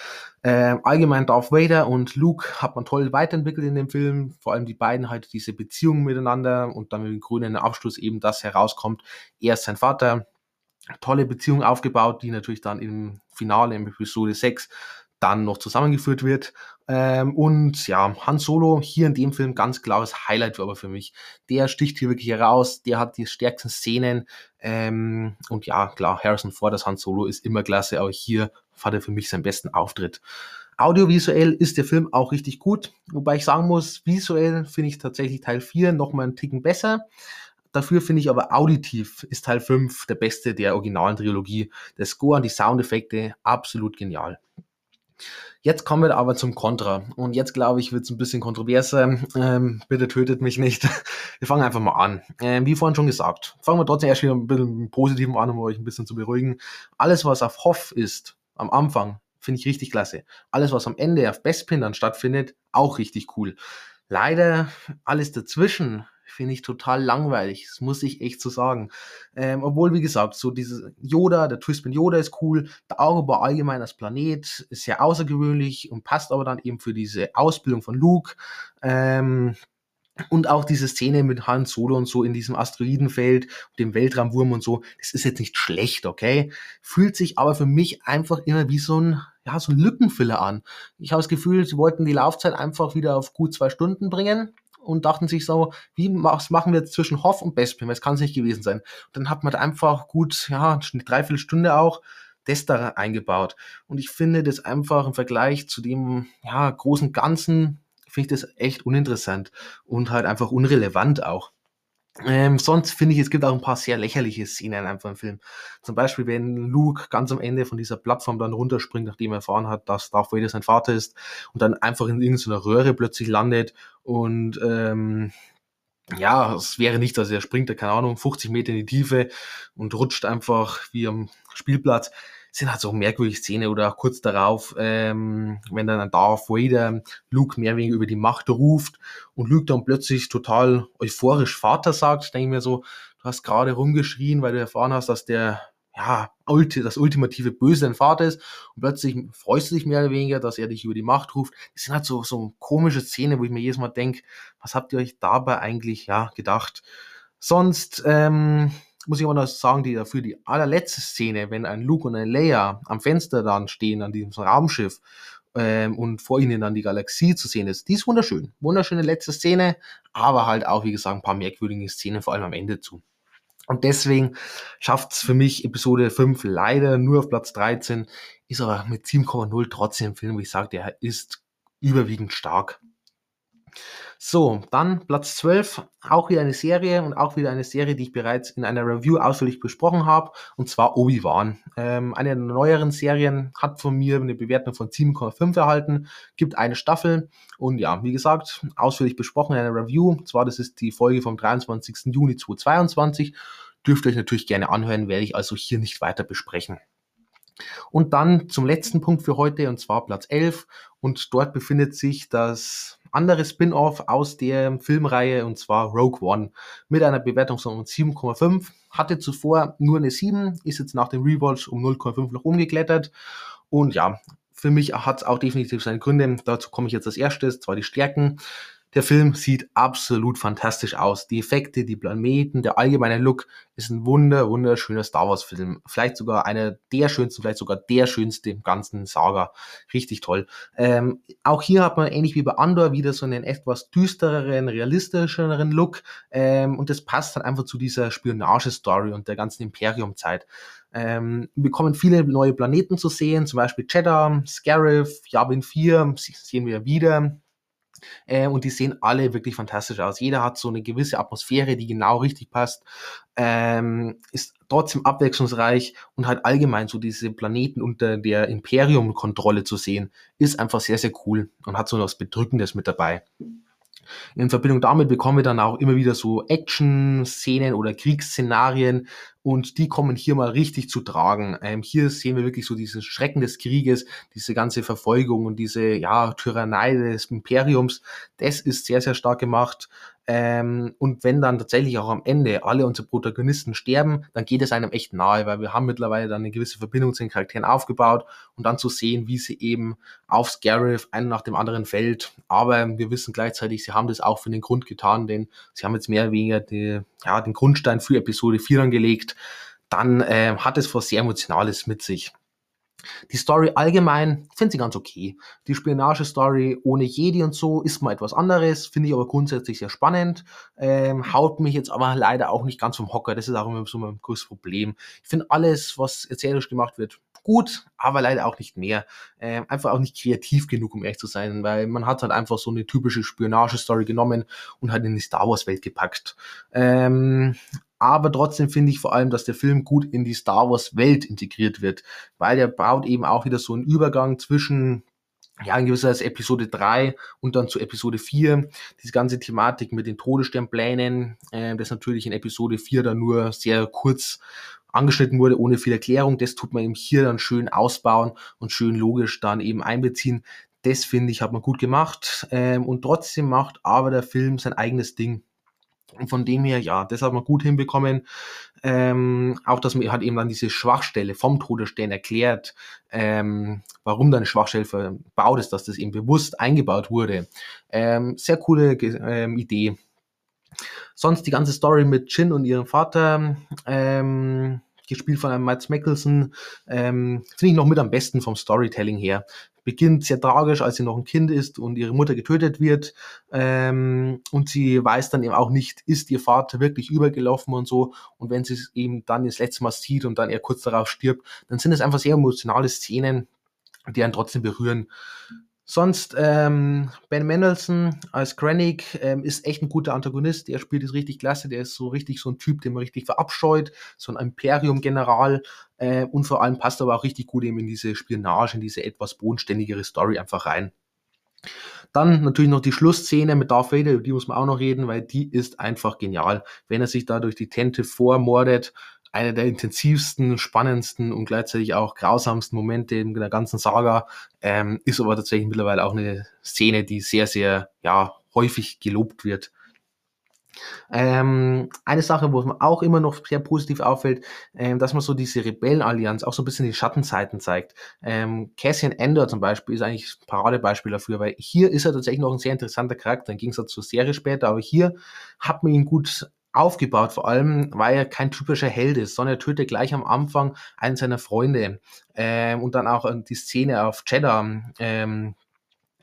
S1: Ähm, allgemein Darth Vader und Luke hat man toll weiterentwickelt in dem Film. Vor allem die beiden halt diese Beziehung miteinander und dann mit dem grünen Abschluss eben das herauskommt. Er ist sein Vater. Tolle Beziehung aufgebaut, die natürlich dann im Finale, in Episode 6, dann noch zusammengeführt wird. Ähm, und ja, Han Solo hier in dem Film ganz klares Highlight aber für mich. Der sticht hier wirklich heraus, der hat die stärksten Szenen. Ähm, und ja, klar, Harrison Ford als Han Solo ist immer klasse, aber hier hat er für mich seinen besten Auftritt. Audiovisuell ist der Film auch richtig gut, wobei ich sagen muss, visuell finde ich tatsächlich Teil 4 nochmal einen Ticken besser. Dafür finde ich aber auditiv ist Teil 5 der beste der originalen Trilogie. Der Score und die Soundeffekte absolut genial. Jetzt kommen wir aber zum Kontra. Und jetzt glaube ich, wird es ein bisschen kontroverser. Ähm, bitte tötet mich nicht. Wir fangen einfach mal an. Ähm, wie vorhin schon gesagt, fangen wir trotzdem erst wieder ein bisschen positiven an, um euch ein bisschen zu beruhigen. Alles, was auf Hoff ist, am Anfang, finde ich richtig klasse. Alles, was am Ende auf Bestpin dann stattfindet, auch richtig cool. Leider alles dazwischen finde ich total langweilig. Das muss ich echt so sagen. Ähm, obwohl, wie gesagt, so dieses Yoda, der Twist mit Yoda ist cool. Der Auroba allgemein als Planet ist sehr außergewöhnlich und passt aber dann eben für diese Ausbildung von Luke. Ähm, und auch diese Szene mit Han Solo und so in diesem Asteroidenfeld, dem Weltraumwurm und so, das ist jetzt nicht schlecht, okay? Fühlt sich aber für mich einfach immer wie so ein, ja, so ein Lückenfiller an. Ich habe das Gefühl, sie wollten die Laufzeit einfach wieder auf gut zwei Stunden bringen und dachten sich so, wie was machen wir jetzt zwischen Hoff und Bespin? Das kann es nicht gewesen sein. Und dann hat man einfach gut, ja, eine Dreiviertelstunde auch das da eingebaut. Und ich finde das einfach im Vergleich zu dem ja, großen Ganzen, finde ich das echt uninteressant und halt einfach unrelevant auch. Ähm, sonst finde ich, es gibt auch ein paar sehr lächerliche Szenen einfach im Film. Zum Beispiel, wenn Luke ganz am Ende von dieser Plattform dann runterspringt, nachdem er erfahren hat, dass Darth Vader sein Vater ist und dann einfach in irgendeiner Röhre plötzlich landet und ähm, ja, es wäre nicht, dass er springt, keine Ahnung, 50 Meter in die Tiefe und rutscht einfach wie am Spielplatz. Sind halt so merkwürdige Szene oder auch kurz darauf, ähm, wenn dann ein Darth Vader Luke mehr oder weniger über die Macht ruft und Luke dann plötzlich total euphorisch Vater sagt, denke ich mir so, du hast gerade rumgeschrien, weil du erfahren hast, dass der ja, das ultimative Böse dein Vater ist und plötzlich freust du dich mehr oder weniger, dass er dich über die Macht ruft. Das sind halt so, so komische Szenen, wo ich mir jedes Mal denke, was habt ihr euch dabei eigentlich, ja, gedacht? Sonst, ähm, muss ich aber noch sagen, die dafür die allerletzte Szene, wenn ein Luke und ein Leia am Fenster dann stehen, an diesem Raumschiff, ähm, und vor ihnen dann die Galaxie zu sehen ist, die ist wunderschön. Wunderschöne letzte Szene, aber halt auch, wie gesagt, ein paar merkwürdige Szenen, vor allem am Ende zu. Und deswegen schafft es für mich Episode 5 leider nur auf Platz 13, ist aber mit 7,0 trotzdem ein Film, wo ich sage, der ist überwiegend stark. So, dann Platz 12, auch wieder eine Serie und auch wieder eine Serie, die ich bereits in einer Review ausführlich besprochen habe, und zwar Obi-Wan. Ähm, eine der neueren Serien hat von mir eine Bewertung von 7,5 erhalten, gibt eine Staffel und ja, wie gesagt, ausführlich besprochen in einer Review. Und zwar, das ist die Folge vom 23. Juni 2022. Dürft ihr euch natürlich gerne anhören, werde ich also hier nicht weiter besprechen. Und dann zum letzten Punkt für heute, und zwar Platz 11. Und dort befindet sich das andere Spin-off aus der Filmreihe und zwar Rogue One mit einer Bewertung von 7,5. Hatte zuvor nur eine 7, ist jetzt nach dem Rewatch um 0,5 noch umgeklettert. Und ja, für mich hat es auch definitiv seine Gründe. Dazu komme ich jetzt als erstes, zwar die Stärken. Der Film sieht absolut fantastisch aus. Die Effekte, die Planeten, der allgemeine Look ist ein wunder, wunderschöner Star Wars Film. Vielleicht sogar einer der schönsten, vielleicht sogar der schönste im ganzen Saga. Richtig toll. Ähm, auch hier hat man ähnlich wie bei Andor wieder so einen etwas düstereren, realistischeren Look. Ähm, und das passt dann einfach zu dieser Spionage-Story und der ganzen Imperium-Zeit. Ähm, wir bekommen viele neue Planeten zu sehen, zum Beispiel Cheddar, Scarif, Yavin 4, sehen wir wieder. Äh, und die sehen alle wirklich fantastisch aus. Jeder hat so eine gewisse Atmosphäre, die genau richtig passt. Ähm, ist trotzdem abwechslungsreich und halt allgemein so diese Planeten unter der Imperium-Kontrolle zu sehen, ist einfach sehr, sehr cool und hat so was Bedrückendes mit dabei. In Verbindung damit bekommen wir dann auch immer wieder so Action-Szenen oder Kriegsszenarien und die kommen hier mal richtig zu tragen. Ähm, hier sehen wir wirklich so diesen Schrecken des Krieges, diese ganze Verfolgung und diese ja, Tyrannei des Imperiums. Das ist sehr, sehr stark gemacht. Ähm, und wenn dann tatsächlich auch am Ende alle unsere Protagonisten sterben, dann geht es einem echt nahe, weil wir haben mittlerweile dann eine gewisse Verbindung zu den Charakteren aufgebaut und dann zu sehen, wie sie eben auf Scarif einen nach dem anderen fällt. Aber wir wissen gleichzeitig, sie haben das auch für den Grund getan, denn sie haben jetzt mehr oder weniger die, ja, den Grundstein für Episode 4 angelegt. Dann äh, hat es was sehr Emotionales mit sich. Die Story allgemein finde ich ganz okay. Die Spionage-Story ohne Jedi und so ist mal etwas anderes, finde ich aber grundsätzlich sehr spannend. Ähm, haut mich jetzt aber leider auch nicht ganz vom Hocker. Das ist auch immer so mein größtes Problem. Ich finde alles, was erzählerisch gemacht wird, gut, aber leider auch nicht mehr. Ähm, einfach auch nicht kreativ genug, um ehrlich zu sein, weil man hat halt einfach so eine typische Spionage-Story genommen und halt in die Star Wars-Welt gepackt. Ähm, aber trotzdem finde ich vor allem, dass der Film gut in die Star Wars Welt integriert wird, weil er baut eben auch wieder so einen Übergang zwischen ja, in gewisser Weise Episode 3 und dann zu Episode 4. Diese ganze Thematik mit den Todessternplänen, äh, das natürlich in Episode 4 dann nur sehr kurz angeschnitten wurde, ohne viel Erklärung. Das tut man eben hier dann schön ausbauen und schön logisch dann eben einbeziehen. Das finde ich, hat man gut gemacht. Ähm, und trotzdem macht aber der Film sein eigenes Ding. Und von dem her, ja, das hat man gut hinbekommen. Ähm, auch, dass man hat eben dann diese Schwachstelle vom Todesstern erklärt, ähm, warum da eine Schwachstelle verbaut ist, dass das eben bewusst eingebaut wurde. Ähm, sehr coole ähm, Idee. Sonst die ganze Story mit Chin und ihrem Vater, ähm, gespielt von einem Mads Mickelson, ähm, finde ich noch mit am besten vom Storytelling her beginnt sehr tragisch, als sie noch ein Kind ist und ihre Mutter getötet wird. Ähm, und sie weiß dann eben auch nicht, ist ihr Vater wirklich übergelaufen und so. Und wenn sie es eben dann das letzte Mal sieht und dann er kurz darauf stirbt, dann sind es einfach sehr emotionale Szenen, die einen trotzdem berühren. Sonst ähm, Ben Mendelssohn als Krennic ähm, ist echt ein guter Antagonist. Der spielt es richtig klasse. Der ist so richtig so ein Typ, den man richtig verabscheut. So ein Imperium-General. Äh, und vor allem passt aber auch richtig gut eben in diese Spionage, in diese etwas bodenständigere Story einfach rein. Dann natürlich noch die Schlussszene mit Darth Vader, über die muss man auch noch reden, weil die ist einfach genial. Wenn er sich da durch die Tente vormordet, einer der intensivsten, spannendsten und gleichzeitig auch grausamsten Momente in der ganzen Saga, ähm, ist aber tatsächlich mittlerweile auch eine Szene, die sehr, sehr, ja, häufig gelobt wird. Ähm, eine Sache, wo man auch immer noch sehr positiv auffällt, ähm, dass man so diese Rebellenallianz auch so ein bisschen die Schattenseiten zeigt. Ähm, Cassian Ender zum Beispiel ist eigentlich ein Paradebeispiel dafür, weil hier ist er tatsächlich noch ein sehr interessanter Charakter, im Gegensatz zur Serie später, aber hier hat man ihn gut aufgebaut, vor allem, weil er kein typischer Held ist, sondern er tötet gleich am Anfang einen seiner Freunde. Ähm, und dann auch die Szene auf Cheddar, ähm,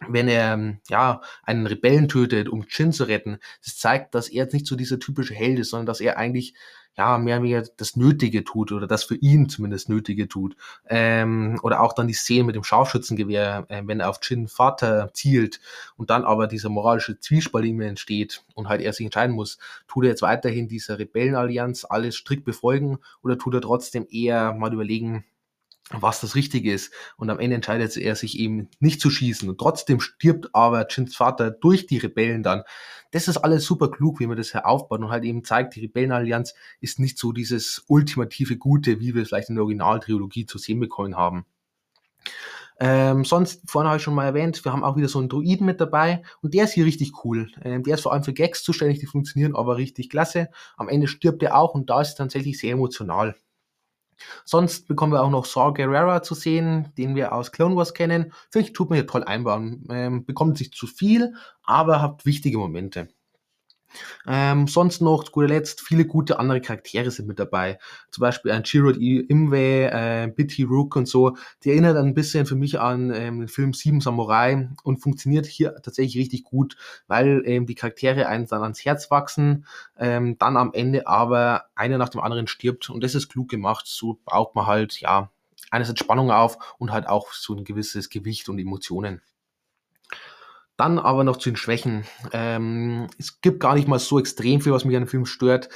S1: wenn er ja einen Rebellen tötet, um Chin zu retten. Das zeigt, dass er jetzt nicht so dieser typische Held ist, sondern dass er eigentlich ja, mehr oder weniger das Nötige tut oder das für ihn zumindest Nötige tut. Ähm, oder auch dann die Szene mit dem Scharfschützengewehr, äh, wenn er auf Chin Vater zielt und dann aber dieser moralische Zwiespalt ihm entsteht und halt er sich entscheiden muss, tut er jetzt weiterhin dieser Rebellenallianz alles strikt befolgen oder tut er trotzdem eher mal überlegen, was das Richtige ist. Und am Ende entscheidet er sich eben nicht zu schießen. Und trotzdem stirbt aber Chins Vater durch die Rebellen dann. Das ist alles super klug, wie man das hier aufbaut und halt eben zeigt, die Rebellenallianz ist nicht so dieses ultimative Gute, wie wir es vielleicht in der Originaltrilogie zu sehen bekommen haben. Ähm, sonst, vorhin habe ich schon mal erwähnt, wir haben auch wieder so einen Druiden mit dabei und der ist hier richtig cool. Ähm, der ist vor allem für Gags zuständig, die funktionieren aber richtig klasse. Am Ende stirbt er auch und da ist es tatsächlich sehr emotional. Sonst bekommen wir auch noch Saw Gerrera zu sehen, den wir aus Clone Wars kennen. Finde ich, tut mir hier toll einbauen. Ähm, bekommt sich zu viel, aber habt wichtige Momente. Ähm, sonst noch, zu guter Letzt, viele gute andere Charaktere sind mit dabei. Zum Beispiel ein Chirrut Imwe, äh, Bitty Rook und so. Die erinnert ein bisschen für mich an ähm, den Film Sieben Samurai und funktioniert hier tatsächlich richtig gut, weil ähm, die Charaktere einen dann ans Herz wachsen, ähm, dann am Ende aber einer nach dem anderen stirbt und das ist klug gemacht. So baut man halt, ja, einerseits Spannung auf und halt auch so ein gewisses Gewicht und Emotionen. Dann aber noch zu den Schwächen. Ähm, es gibt gar nicht mal so extrem viel, was mich an dem Film stört.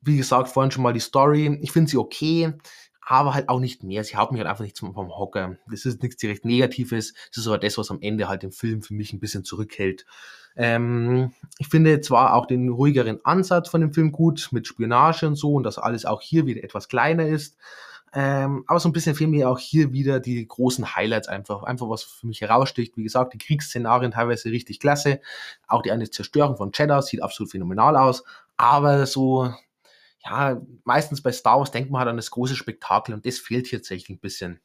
S1: Wie gesagt, vorhin schon mal die Story. Ich finde sie okay, aber halt auch nicht mehr. Sie haut mich halt einfach nicht vom Hocker. Das ist nichts direkt Negatives. Das ist aber das, was am Ende halt den Film für mich ein bisschen zurückhält. Ähm, ich finde zwar auch den ruhigeren Ansatz von dem Film gut, mit Spionage und so, und dass alles auch hier wieder etwas kleiner ist. Ähm, aber so ein bisschen fehlen mir auch hier wieder die großen Highlights einfach. Einfach was für mich heraussticht. Wie gesagt, die Kriegsszenarien teilweise richtig klasse. Auch die eine Zerstörung von Cheddar sieht absolut phänomenal aus. Aber so, ja, meistens bei Star Wars denkt man halt an das große Spektakel und das fehlt hier tatsächlich ein bisschen.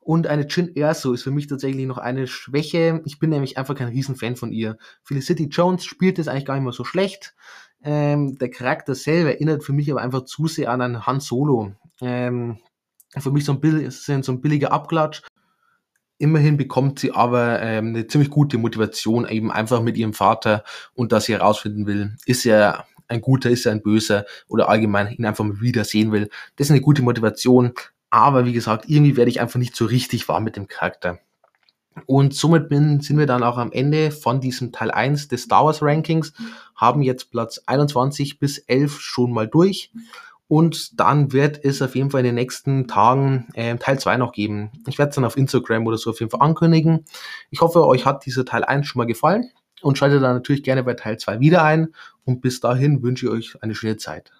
S1: Und eine Jin Erso ist für mich tatsächlich noch eine Schwäche. Ich bin nämlich einfach kein Riesenfan von ihr. Felicity Jones spielt es eigentlich gar nicht mal so schlecht. Ähm, der Charakter selber erinnert für mich aber einfach zu sehr an einen Han Solo. Ähm, für mich so ein, bisschen so ein billiger Abklatsch. Immerhin bekommt sie aber ähm, eine ziemlich gute Motivation, eben einfach mit ihrem Vater und dass sie herausfinden will, ist er ein guter, ist er ein böser oder allgemein ihn einfach mal wieder sehen will. Das ist eine gute Motivation, aber wie gesagt, irgendwie werde ich einfach nicht so richtig warm mit dem Charakter. Und somit bin, sind wir dann auch am Ende von diesem Teil 1 des Star Wars Rankings, haben jetzt Platz 21 bis 11 schon mal durch. Und dann wird es auf jeden Fall in den nächsten Tagen äh, Teil 2 noch geben. Ich werde es dann auf Instagram oder so auf jeden Fall ankündigen. Ich hoffe, euch hat dieser Teil 1 schon mal gefallen und schaltet dann natürlich gerne bei Teil 2 wieder ein. Und bis dahin wünsche ich euch eine schöne Zeit.